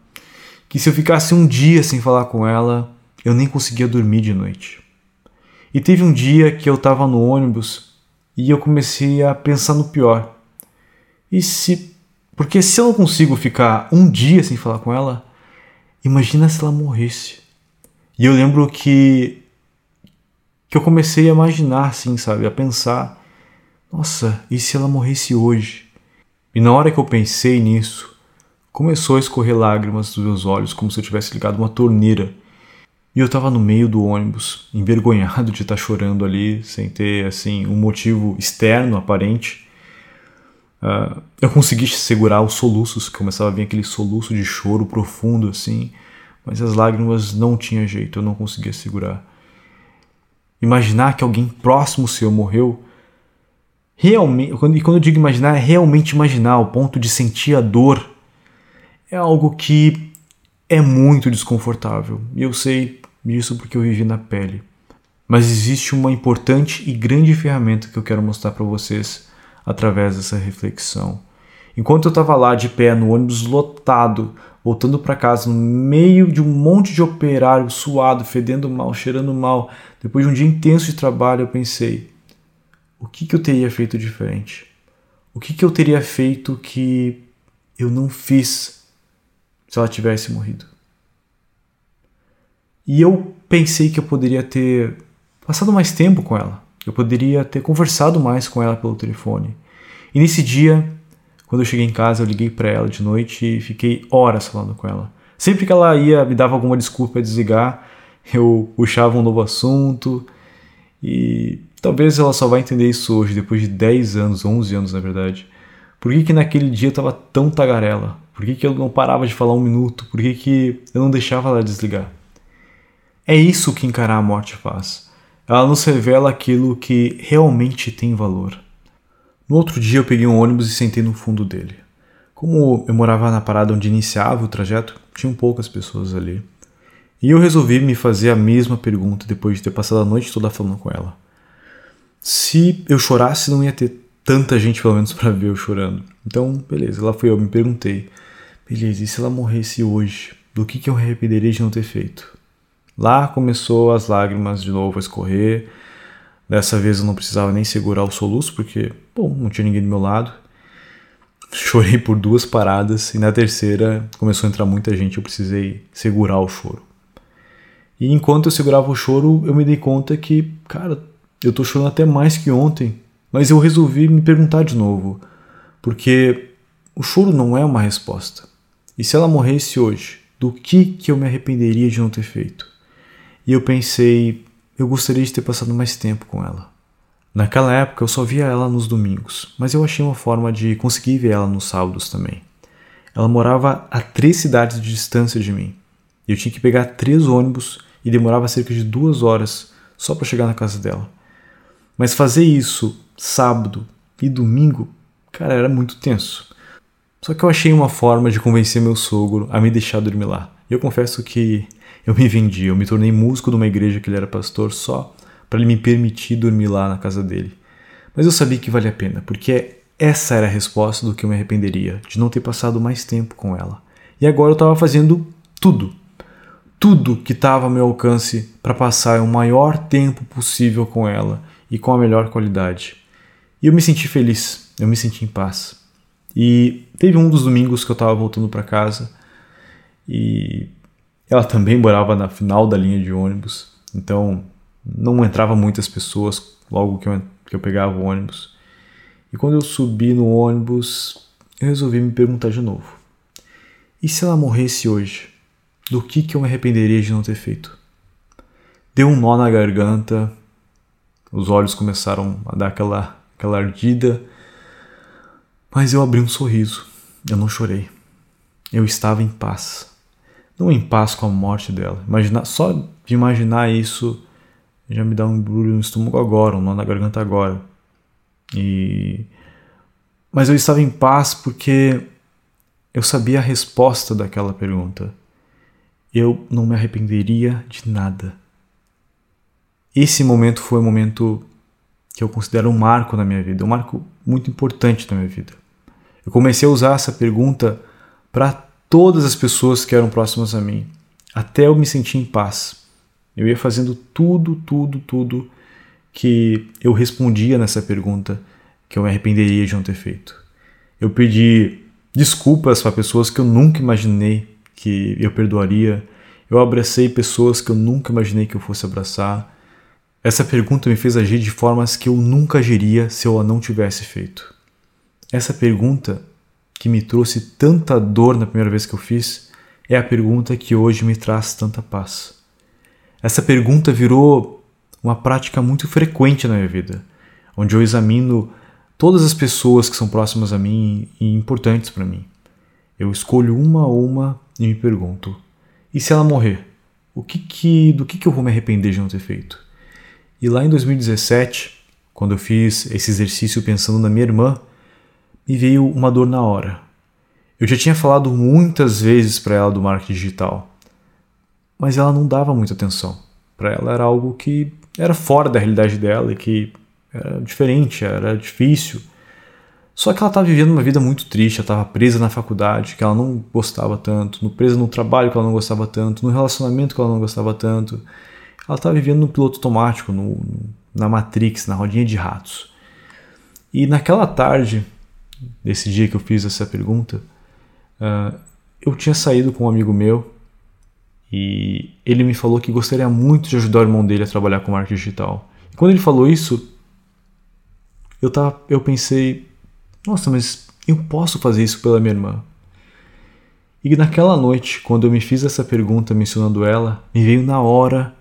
que se eu ficasse um dia sem falar com ela, eu nem conseguia dormir de noite. E teve um dia que eu estava no ônibus e eu comecei a pensar no pior. E se. Porque se eu não consigo ficar um dia sem falar com ela, imagina se ela morresse. E eu lembro que que eu comecei a imaginar assim, sabe, a pensar, nossa, e se ela morresse hoje? E na hora que eu pensei nisso, começou a escorrer lágrimas dos meus olhos, como se eu tivesse ligado uma torneira. E eu estava no meio do ônibus, envergonhado de estar tá chorando ali, sem ter assim um motivo externo aparente. Uh, eu consegui segurar os soluços, começava a vir aquele soluço de choro profundo assim mas as lágrimas não tinha jeito, eu não conseguia segurar. Imaginar que alguém próximo seu morreu, realmente, e quando eu digo imaginar, é realmente imaginar, ao ponto de sentir a dor, é algo que é muito desconfortável. E eu sei disso porque eu vivi na pele. Mas existe uma importante e grande ferramenta que eu quero mostrar para vocês através dessa reflexão. Enquanto eu estava lá de pé no ônibus lotado, voltando para casa no meio de um monte de operário suado, fedendo mal, cheirando mal, depois de um dia intenso de trabalho, eu pensei: o que, que eu teria feito diferente? O que, que eu teria feito que eu não fiz se ela tivesse morrido? E eu pensei que eu poderia ter passado mais tempo com ela. Eu poderia ter conversado mais com ela pelo telefone. E nesse dia, quando eu cheguei em casa, eu liguei para ela de noite e fiquei horas falando com ela. Sempre que ela ia me dava alguma desculpa para desligar, eu puxava um novo assunto e talvez ela só vai entender isso hoje, depois de 10 anos, 11 anos na verdade. Por que, que naquele dia eu estava tão tagarela? Por que, que eu não parava de falar um minuto? Por que, que eu não deixava ela desligar? É isso que encarar a morte faz. Ela nos revela aquilo que realmente tem valor. No outro dia eu peguei um ônibus e sentei no fundo dele. Como eu morava na parada onde iniciava o trajeto, tinham poucas pessoas ali. E eu resolvi me fazer a mesma pergunta depois de ter passado a noite toda falando com ela. Se eu chorasse, não ia ter tanta gente, pelo menos, para ver eu chorando. Então, beleza, lá fui eu, me perguntei: beleza, e se ela morresse hoje? Do que, que eu arrependeria de não ter feito? Lá começou as lágrimas de novo a escorrer. Dessa vez eu não precisava nem segurar o soluço, porque, bom, não tinha ninguém do meu lado. Chorei por duas paradas e na terceira começou a entrar muita gente, eu precisei segurar o choro. E enquanto eu segurava o choro, eu me dei conta que, cara, eu tô chorando até mais que ontem, mas eu resolvi me perguntar de novo, porque o choro não é uma resposta. E se ela morresse hoje, do que que eu me arrependeria de não ter feito? E eu pensei, eu gostaria de ter passado mais tempo com ela. Naquela época eu só via ela nos domingos, mas eu achei uma forma de conseguir ver ela nos sábados também. Ela morava a três cidades de distância de mim. Eu tinha que pegar três ônibus e demorava cerca de duas horas só para chegar na casa dela. Mas fazer isso sábado e domingo, cara, era muito tenso. Só que eu achei uma forma de convencer meu sogro a me deixar dormir lá. E eu confesso que eu me vendi, eu me tornei músico de uma igreja que ele era pastor só para ele me permitir dormir lá na casa dele. Mas eu sabia que valia a pena, porque essa era a resposta do que eu me arrependeria, de não ter passado mais tempo com ela. E agora eu estava fazendo tudo, tudo que estava ao meu alcance para passar o maior tempo possível com ela e com a melhor qualidade. E eu me senti feliz, eu me senti em paz. E teve um dos domingos que eu estava voltando para casa e ela também morava na final da linha de ônibus, então não entrava muitas pessoas logo que eu, que eu pegava o ônibus. E quando eu subi no ônibus, eu resolvi me perguntar de novo: e se ela morresse hoje? Do que, que eu me arrependeria de não ter feito? Deu um nó na garganta, os olhos começaram a dar aquela, aquela ardida, mas eu abri um sorriso, eu não chorei. Eu estava em paz não em paz com a morte dela. Imaginar, só de imaginar isso já me dá um embrulho no estômago agora, um nó na garganta agora. E mas eu estava em paz porque eu sabia a resposta daquela pergunta. Eu não me arrependeria de nada. Esse momento foi um momento que eu considero um marco na minha vida, um marco muito importante na minha vida. Eu comecei a usar essa pergunta para todas as pessoas que eram próximas a mim, até eu me sentir em paz. Eu ia fazendo tudo, tudo, tudo que eu respondia nessa pergunta que eu me arrependeria de não ter feito. Eu pedi desculpas para pessoas que eu nunca imaginei que eu perdoaria. Eu abracei pessoas que eu nunca imaginei que eu fosse abraçar. Essa pergunta me fez agir de formas que eu nunca agiria se eu a não tivesse feito. Essa pergunta que me trouxe tanta dor na primeira vez que eu fiz é a pergunta que hoje me traz tanta paz. Essa pergunta virou uma prática muito frequente na minha vida, onde eu examino todas as pessoas que são próximas a mim e importantes para mim. Eu escolho uma a uma e me pergunto: e se ela morrer? O que que, do que, que eu vou me arrepender de não ter feito? E lá em 2017, quando eu fiz esse exercício pensando na minha irmã, me veio uma dor na hora. Eu já tinha falado muitas vezes para ela do marketing digital, mas ela não dava muita atenção. Para ela era algo que era fora da realidade dela e que era diferente, era difícil. Só que ela estava vivendo uma vida muito triste, ela estava presa na faculdade, que ela não gostava tanto, presa no trabalho que ela não gostava tanto, no relacionamento que ela não gostava tanto. Ela estava vivendo no piloto automático, no, na Matrix, na rodinha de ratos. E naquela tarde, desse dia que eu fiz essa pergunta, uh, eu tinha saído com um amigo meu e ele me falou que gostaria muito de ajudar o irmão dele a trabalhar com marketing digital. E quando ele falou isso, eu, tava, eu pensei, nossa, mas eu posso fazer isso pela minha irmã. E naquela noite, quando eu me fiz essa pergunta mencionando ela, me veio na hora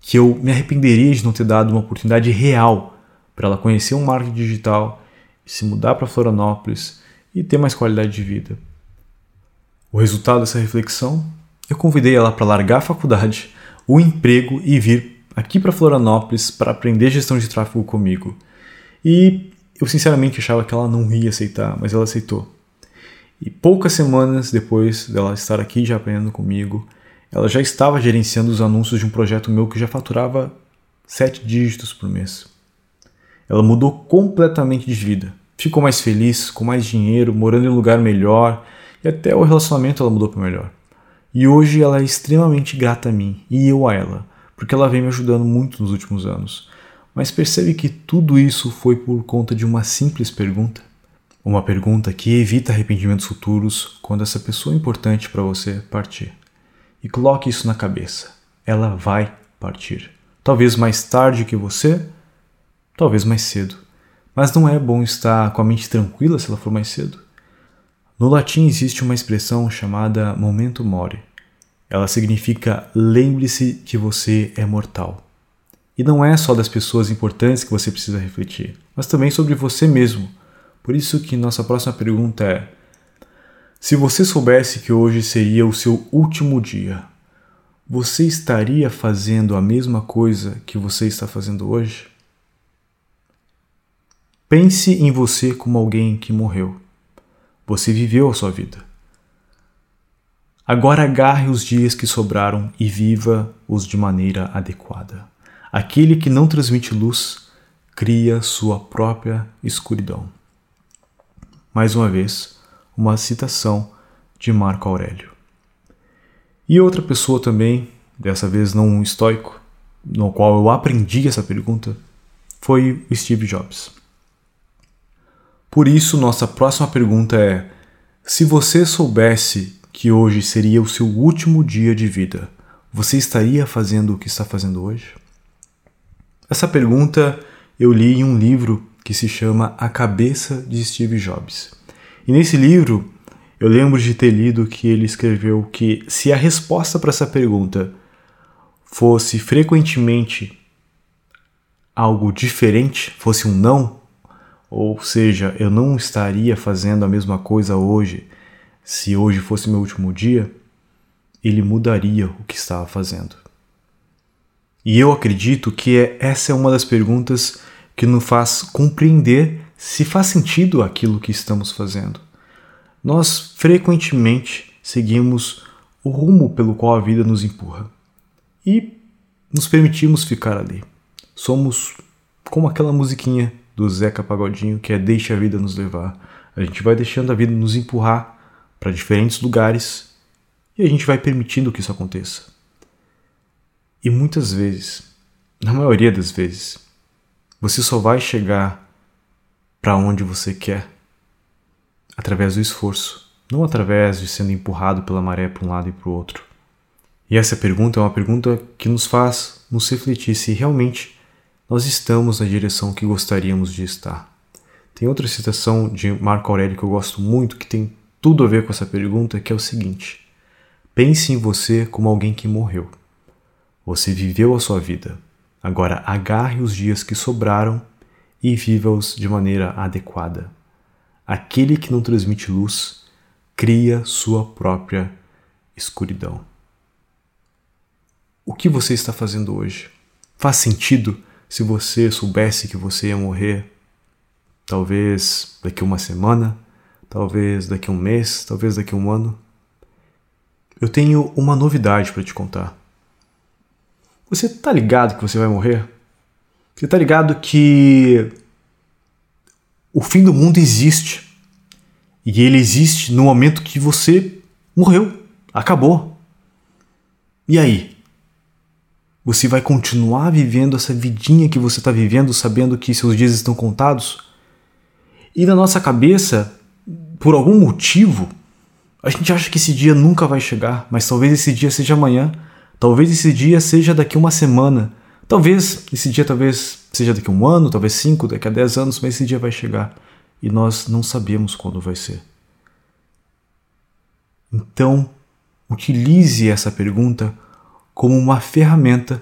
que eu me arrependeria de não ter dado uma oportunidade real para ela conhecer um marketing digital, se mudar para Florianópolis e ter mais qualidade de vida. O resultado dessa reflexão, eu convidei ela para largar a faculdade, o emprego e vir aqui para Florianópolis para aprender gestão de tráfego comigo. E eu sinceramente achava que ela não ia aceitar, mas ela aceitou. E poucas semanas depois dela estar aqui já aprendendo comigo, ela já estava gerenciando os anúncios de um projeto meu que já faturava sete dígitos por mês. Ela mudou completamente de vida. Ficou mais feliz, com mais dinheiro, morando em um lugar melhor e até o relacionamento ela mudou para melhor. E hoje ela é extremamente grata a mim e eu a ela, porque ela vem me ajudando muito nos últimos anos. Mas percebe que tudo isso foi por conta de uma simples pergunta? Uma pergunta que evita arrependimentos futuros quando essa pessoa importante para você partir. E coloque isso na cabeça. Ela vai partir. Talvez mais tarde que você, talvez mais cedo. Mas não é bom estar com a mente tranquila se ela for mais cedo. No latim existe uma expressão chamada momento mori. Ela significa lembre-se que você é mortal. E não é só das pessoas importantes que você precisa refletir, mas também sobre você mesmo. Por isso que nossa próxima pergunta é: se você soubesse que hoje seria o seu último dia, você estaria fazendo a mesma coisa que você está fazendo hoje? Pense em você como alguém que morreu. Você viveu a sua vida. Agora agarre os dias que sobraram e viva-os de maneira adequada. Aquele que não transmite luz cria sua própria escuridão. Mais uma vez, uma citação de Marco Aurélio. E outra pessoa também, dessa vez não um estoico, no qual eu aprendi essa pergunta, foi Steve Jobs. Por isso, nossa próxima pergunta é: se você soubesse que hoje seria o seu último dia de vida, você estaria fazendo o que está fazendo hoje? Essa pergunta eu li em um livro que se chama A Cabeça de Steve Jobs. E nesse livro eu lembro de ter lido que ele escreveu que se a resposta para essa pergunta fosse frequentemente algo diferente, fosse um não, ou seja, eu não estaria fazendo a mesma coisa hoje se hoje fosse meu último dia, ele mudaria o que estava fazendo. E eu acredito que é, essa é uma das perguntas que nos faz compreender se faz sentido aquilo que estamos fazendo. Nós frequentemente seguimos o rumo pelo qual a vida nos empurra e nos permitimos ficar ali. Somos como aquela musiquinha do Zeca Pagodinho, que é Deixa a vida nos levar. A gente vai deixando a vida nos empurrar para diferentes lugares e a gente vai permitindo que isso aconteça. E muitas vezes, na maioria das vezes, você só vai chegar para onde você quer através do esforço, não através de sendo empurrado pela maré para um lado e para o outro. E essa pergunta é uma pergunta que nos faz nos refletir se realmente nós estamos na direção que gostaríamos de estar. Tem outra citação de Marco Aurélio que eu gosto muito, que tem tudo a ver com essa pergunta, que é o seguinte: Pense em você como alguém que morreu. Você viveu a sua vida. Agora agarre os dias que sobraram e viva-os de maneira adequada. Aquele que não transmite luz cria sua própria escuridão. O que você está fazendo hoje? Faz sentido se você soubesse que você ia morrer, talvez daqui uma semana, talvez daqui um mês, talvez daqui um ano, eu tenho uma novidade para te contar. Você tá ligado que você vai morrer? Você tá ligado que o fim do mundo existe. E ele existe no momento que você morreu, acabou. E aí? Você vai continuar vivendo essa vidinha que você está vivendo, sabendo que seus dias estão contados? E na nossa cabeça, por algum motivo, a gente acha que esse dia nunca vai chegar, mas talvez esse dia seja amanhã, talvez esse dia seja daqui uma semana, talvez esse dia talvez seja daqui um ano, talvez cinco, daqui a dez anos, mas esse dia vai chegar e nós não sabemos quando vai ser. Então, utilize essa pergunta como uma ferramenta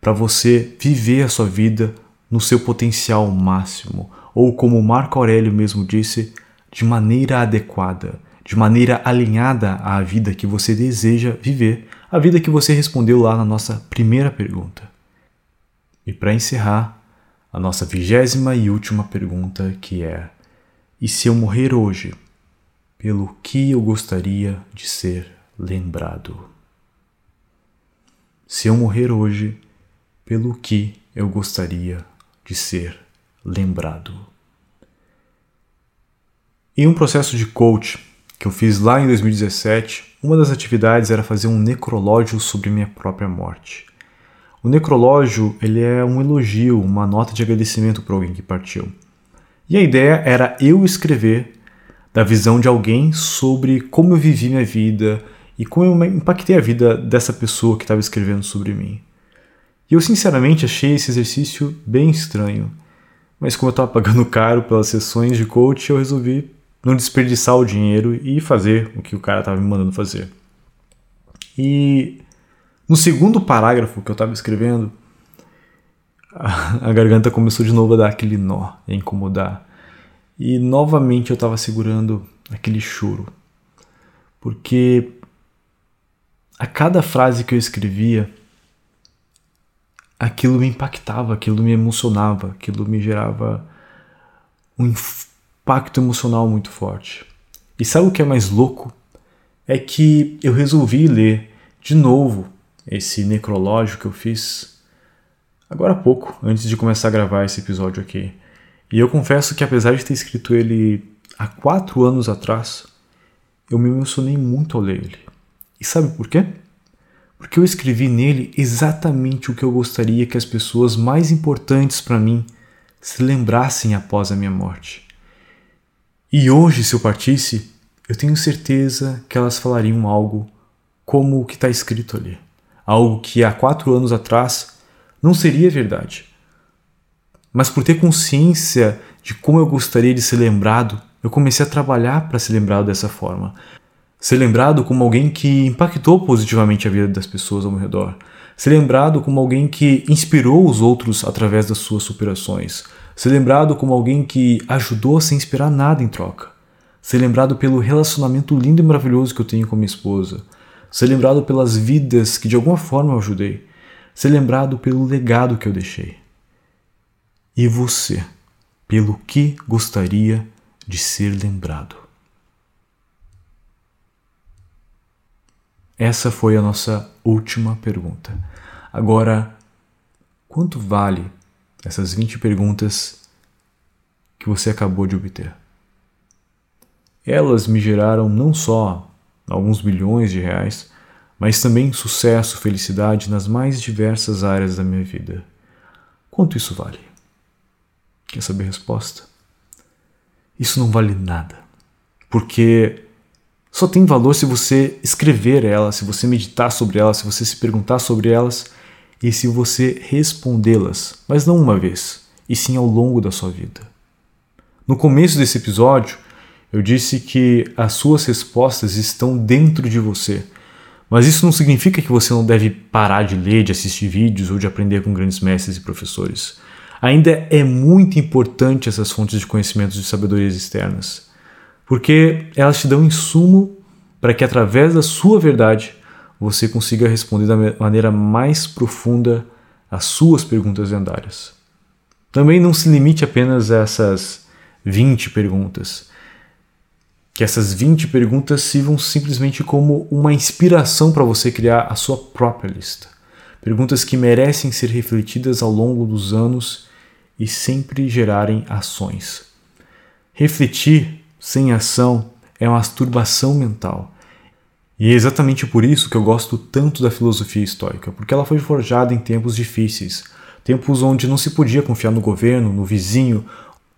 para você viver a sua vida no seu potencial máximo, ou como Marco Aurélio mesmo disse, de maneira adequada de maneira alinhada à vida que você deseja viver, a vida que você respondeu lá na nossa primeira pergunta. E para encerrar, a nossa vigésima e última pergunta que é: E se eu morrer hoje, pelo que eu gostaria de ser lembrado? Se eu morrer hoje, pelo que eu gostaria de ser lembrado? Em um processo de coach, que eu fiz lá em 2017, uma das atividades era fazer um necrológio sobre minha própria morte. O necrológio ele é um elogio, uma nota de agradecimento para alguém que partiu. E a ideia era eu escrever da visão de alguém sobre como eu vivi minha vida e como eu impactei a vida dessa pessoa que estava escrevendo sobre mim. E eu sinceramente achei esse exercício bem estranho, mas como eu estava pagando caro pelas sessões de coach, eu resolvi não desperdiçar o dinheiro e fazer o que o cara estava me mandando fazer. E no segundo parágrafo que eu estava escrevendo, a, garganta começou de novo a dar aquele nó, a incomodar. E novamente eu estava segurando aquele choro. Porque a cada frase que eu escrevia, aquilo me impactava, aquilo me emocionava, aquilo me gerava um impacto emocional muito forte. E sabe o que é mais louco? É que eu resolvi ler de novo esse necrológio que eu fiz agora há pouco, antes de começar a gravar esse episódio aqui. E eu confesso que apesar de ter escrito ele há quatro anos atrás, eu me emocionei muito ao ler ele. E sabe por quê? Porque eu escrevi nele exatamente o que eu gostaria que as pessoas mais importantes para mim se lembrassem após a minha morte. E hoje, se eu partisse, eu tenho certeza que elas falariam algo como o que está escrito ali. Algo que há quatro anos atrás não seria verdade. Mas por ter consciência de como eu gostaria de ser lembrado, eu comecei a trabalhar para ser lembrado dessa forma. Ser lembrado como alguém que impactou positivamente a vida das pessoas ao meu redor. Ser lembrado como alguém que inspirou os outros através das suas superações Ser lembrado como alguém que ajudou sem esperar nada em troca. Ser lembrado pelo relacionamento lindo e maravilhoso que eu tenho com minha esposa. Ser lembrado pelas vidas que de alguma forma eu ajudei. Ser lembrado pelo legado que eu deixei. E você, pelo que gostaria de ser lembrado? Essa foi a nossa última pergunta. Agora, quanto vale essas 20 perguntas que você acabou de obter. Elas me geraram não só alguns bilhões de reais, mas também sucesso, felicidade nas mais diversas áreas da minha vida. Quanto isso vale? Quer saber a resposta? Isso não vale nada. Porque só tem valor se você escrever elas, se você meditar sobre elas, se você se perguntar sobre elas e se você respondê-las, mas não uma vez, e sim ao longo da sua vida. No começo desse episódio, eu disse que as suas respostas estão dentro de você, mas isso não significa que você não deve parar de ler, de assistir vídeos ou de aprender com grandes mestres e professores. Ainda é muito importante essas fontes de conhecimentos de sabedorias externas, porque elas te dão insumo para que através da sua verdade você consiga responder da maneira mais profunda as suas perguntas lendárias. Também não se limite apenas a essas 20 perguntas. Que essas 20 perguntas sirvam simplesmente como uma inspiração para você criar a sua própria lista. Perguntas que merecem ser refletidas ao longo dos anos e sempre gerarem ações. Refletir sem ação é masturbação mental. E é exatamente por isso que eu gosto tanto da filosofia estoica, porque ela foi forjada em tempos difíceis, tempos onde não se podia confiar no governo, no vizinho,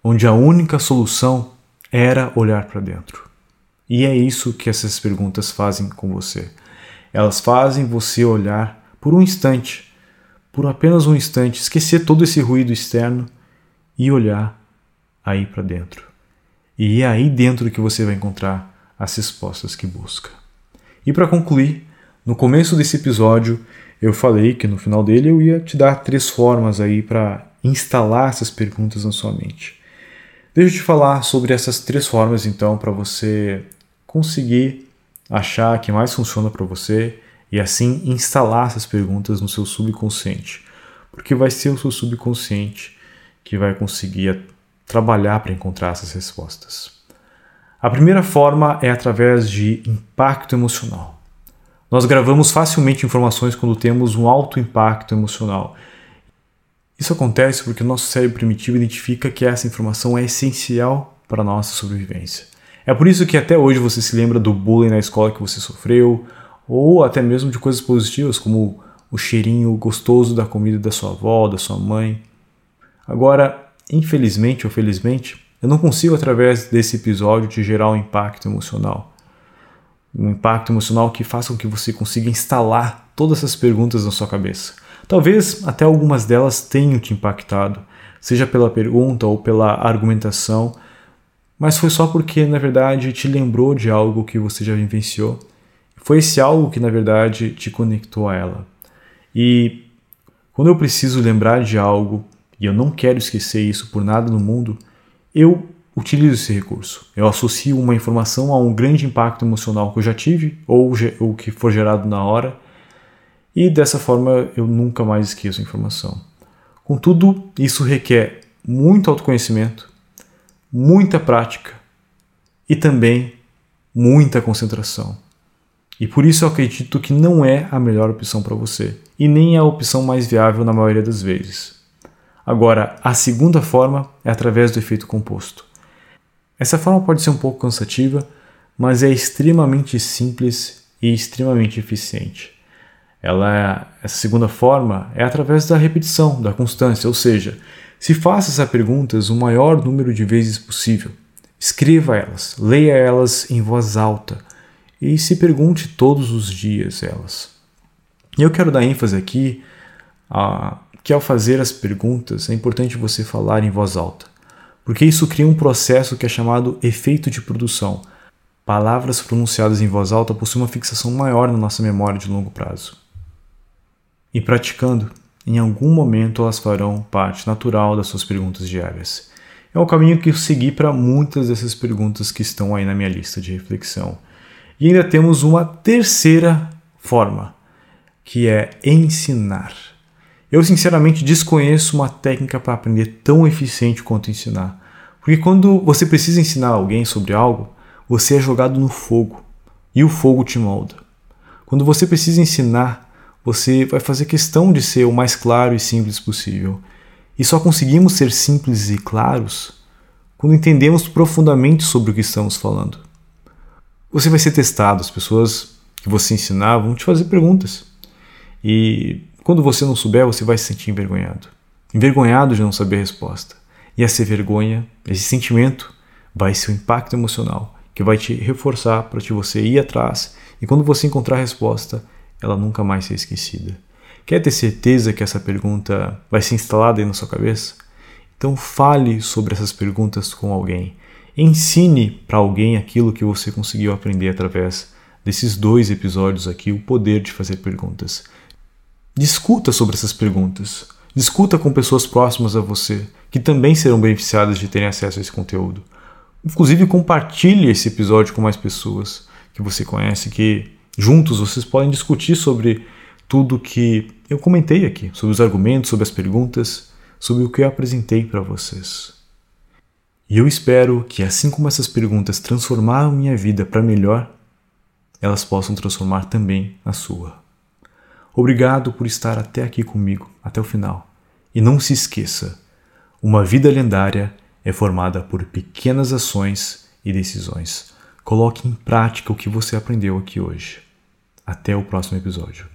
onde a única solução era olhar para dentro. E é isso que essas perguntas fazem com você. Elas fazem você olhar por um instante, por apenas um instante, esquecer todo esse ruído externo e olhar aí para dentro. E é aí dentro que você vai encontrar as respostas que busca. E para concluir, no começo desse episódio eu falei que no final dele eu ia te dar três formas aí para instalar essas perguntas na sua mente. Deixa eu te falar sobre essas três formas então para você conseguir achar que mais funciona para você e assim instalar essas perguntas no seu subconsciente, porque vai ser o seu subconsciente que vai conseguir trabalhar para encontrar essas respostas. A primeira forma é através de impacto emocional. Nós gravamos facilmente informações quando temos um alto impacto emocional. Isso acontece porque o nosso cérebro primitivo identifica que essa informação é essencial para a nossa sobrevivência. É por isso que até hoje você se lembra do bullying na escola que você sofreu, ou até mesmo de coisas positivas, como o cheirinho gostoso da comida da sua avó, da sua mãe. Agora, infelizmente ou felizmente, eu não consigo, através desse episódio, te gerar um impacto emocional. Um impacto emocional que faça com que você consiga instalar todas essas perguntas na sua cabeça. Talvez até algumas delas tenham te impactado, seja pela pergunta ou pela argumentação, mas foi só porque, na verdade, te lembrou de algo que você já vivenciou. Foi esse algo que, na verdade, te conectou a ela. E quando eu preciso lembrar de algo, e eu não quero esquecer isso por nada no mundo, eu utilizo esse recurso. Eu associo uma informação a um grande impacto emocional que eu já tive ou o que for gerado na hora, e dessa forma eu nunca mais esqueço a informação. Contudo, isso requer muito autoconhecimento, muita prática e também muita concentração. E por isso eu acredito que não é a melhor opção para você e nem é a opção mais viável na maioria das vezes. Agora, a segunda forma é através do efeito composto. Essa forma pode ser um pouco cansativa, mas é extremamente simples e extremamente eficiente. Ela, essa segunda forma é através da repetição, da constância, ou seja, se faça essas perguntas o maior número de vezes possível. Escreva elas, leia elas em voz alta e se pergunte todos os dias elas. E eu quero dar ênfase aqui a que ao fazer as perguntas é importante você falar em voz alta, porque isso cria um processo que é chamado efeito de produção. Palavras pronunciadas em voz alta possuem uma fixação maior na nossa memória de longo prazo. E praticando, em algum momento elas farão parte natural das suas perguntas diárias. É o caminho que eu segui para muitas dessas perguntas que estão aí na minha lista de reflexão. E ainda temos uma terceira forma, que é ensinar. Eu sinceramente desconheço uma técnica para aprender tão eficiente quanto ensinar. Porque quando você precisa ensinar alguém sobre algo, você é jogado no fogo e o fogo te molda. Quando você precisa ensinar, você vai fazer questão de ser o mais claro e simples possível. E só conseguimos ser simples e claros quando entendemos profundamente sobre o que estamos falando. Você vai ser testado, as pessoas que você ensinar vão te fazer perguntas. E quando você não souber, você vai se sentir envergonhado. Envergonhado de não saber a resposta. E essa vergonha, esse sentimento, vai ser um impacto emocional que vai te reforçar para você ir atrás e quando você encontrar a resposta, ela nunca mais ser esquecida. Quer ter certeza que essa pergunta vai ser instalada aí na sua cabeça? Então fale sobre essas perguntas com alguém. Ensine para alguém aquilo que você conseguiu aprender através desses dois episódios aqui, o poder de fazer perguntas. Discuta sobre essas perguntas. Discuta com pessoas próximas a você, que também serão beneficiadas de terem acesso a esse conteúdo. Inclusive, compartilhe esse episódio com mais pessoas que você conhece, que juntos vocês podem discutir sobre tudo que eu comentei aqui, sobre os argumentos, sobre as perguntas, sobre o que eu apresentei para vocês. E eu espero que, assim como essas perguntas transformaram minha vida para melhor, elas possam transformar também a sua. Obrigado por estar até aqui comigo, até o final. E não se esqueça: uma vida lendária é formada por pequenas ações e decisões. Coloque em prática o que você aprendeu aqui hoje. Até o próximo episódio.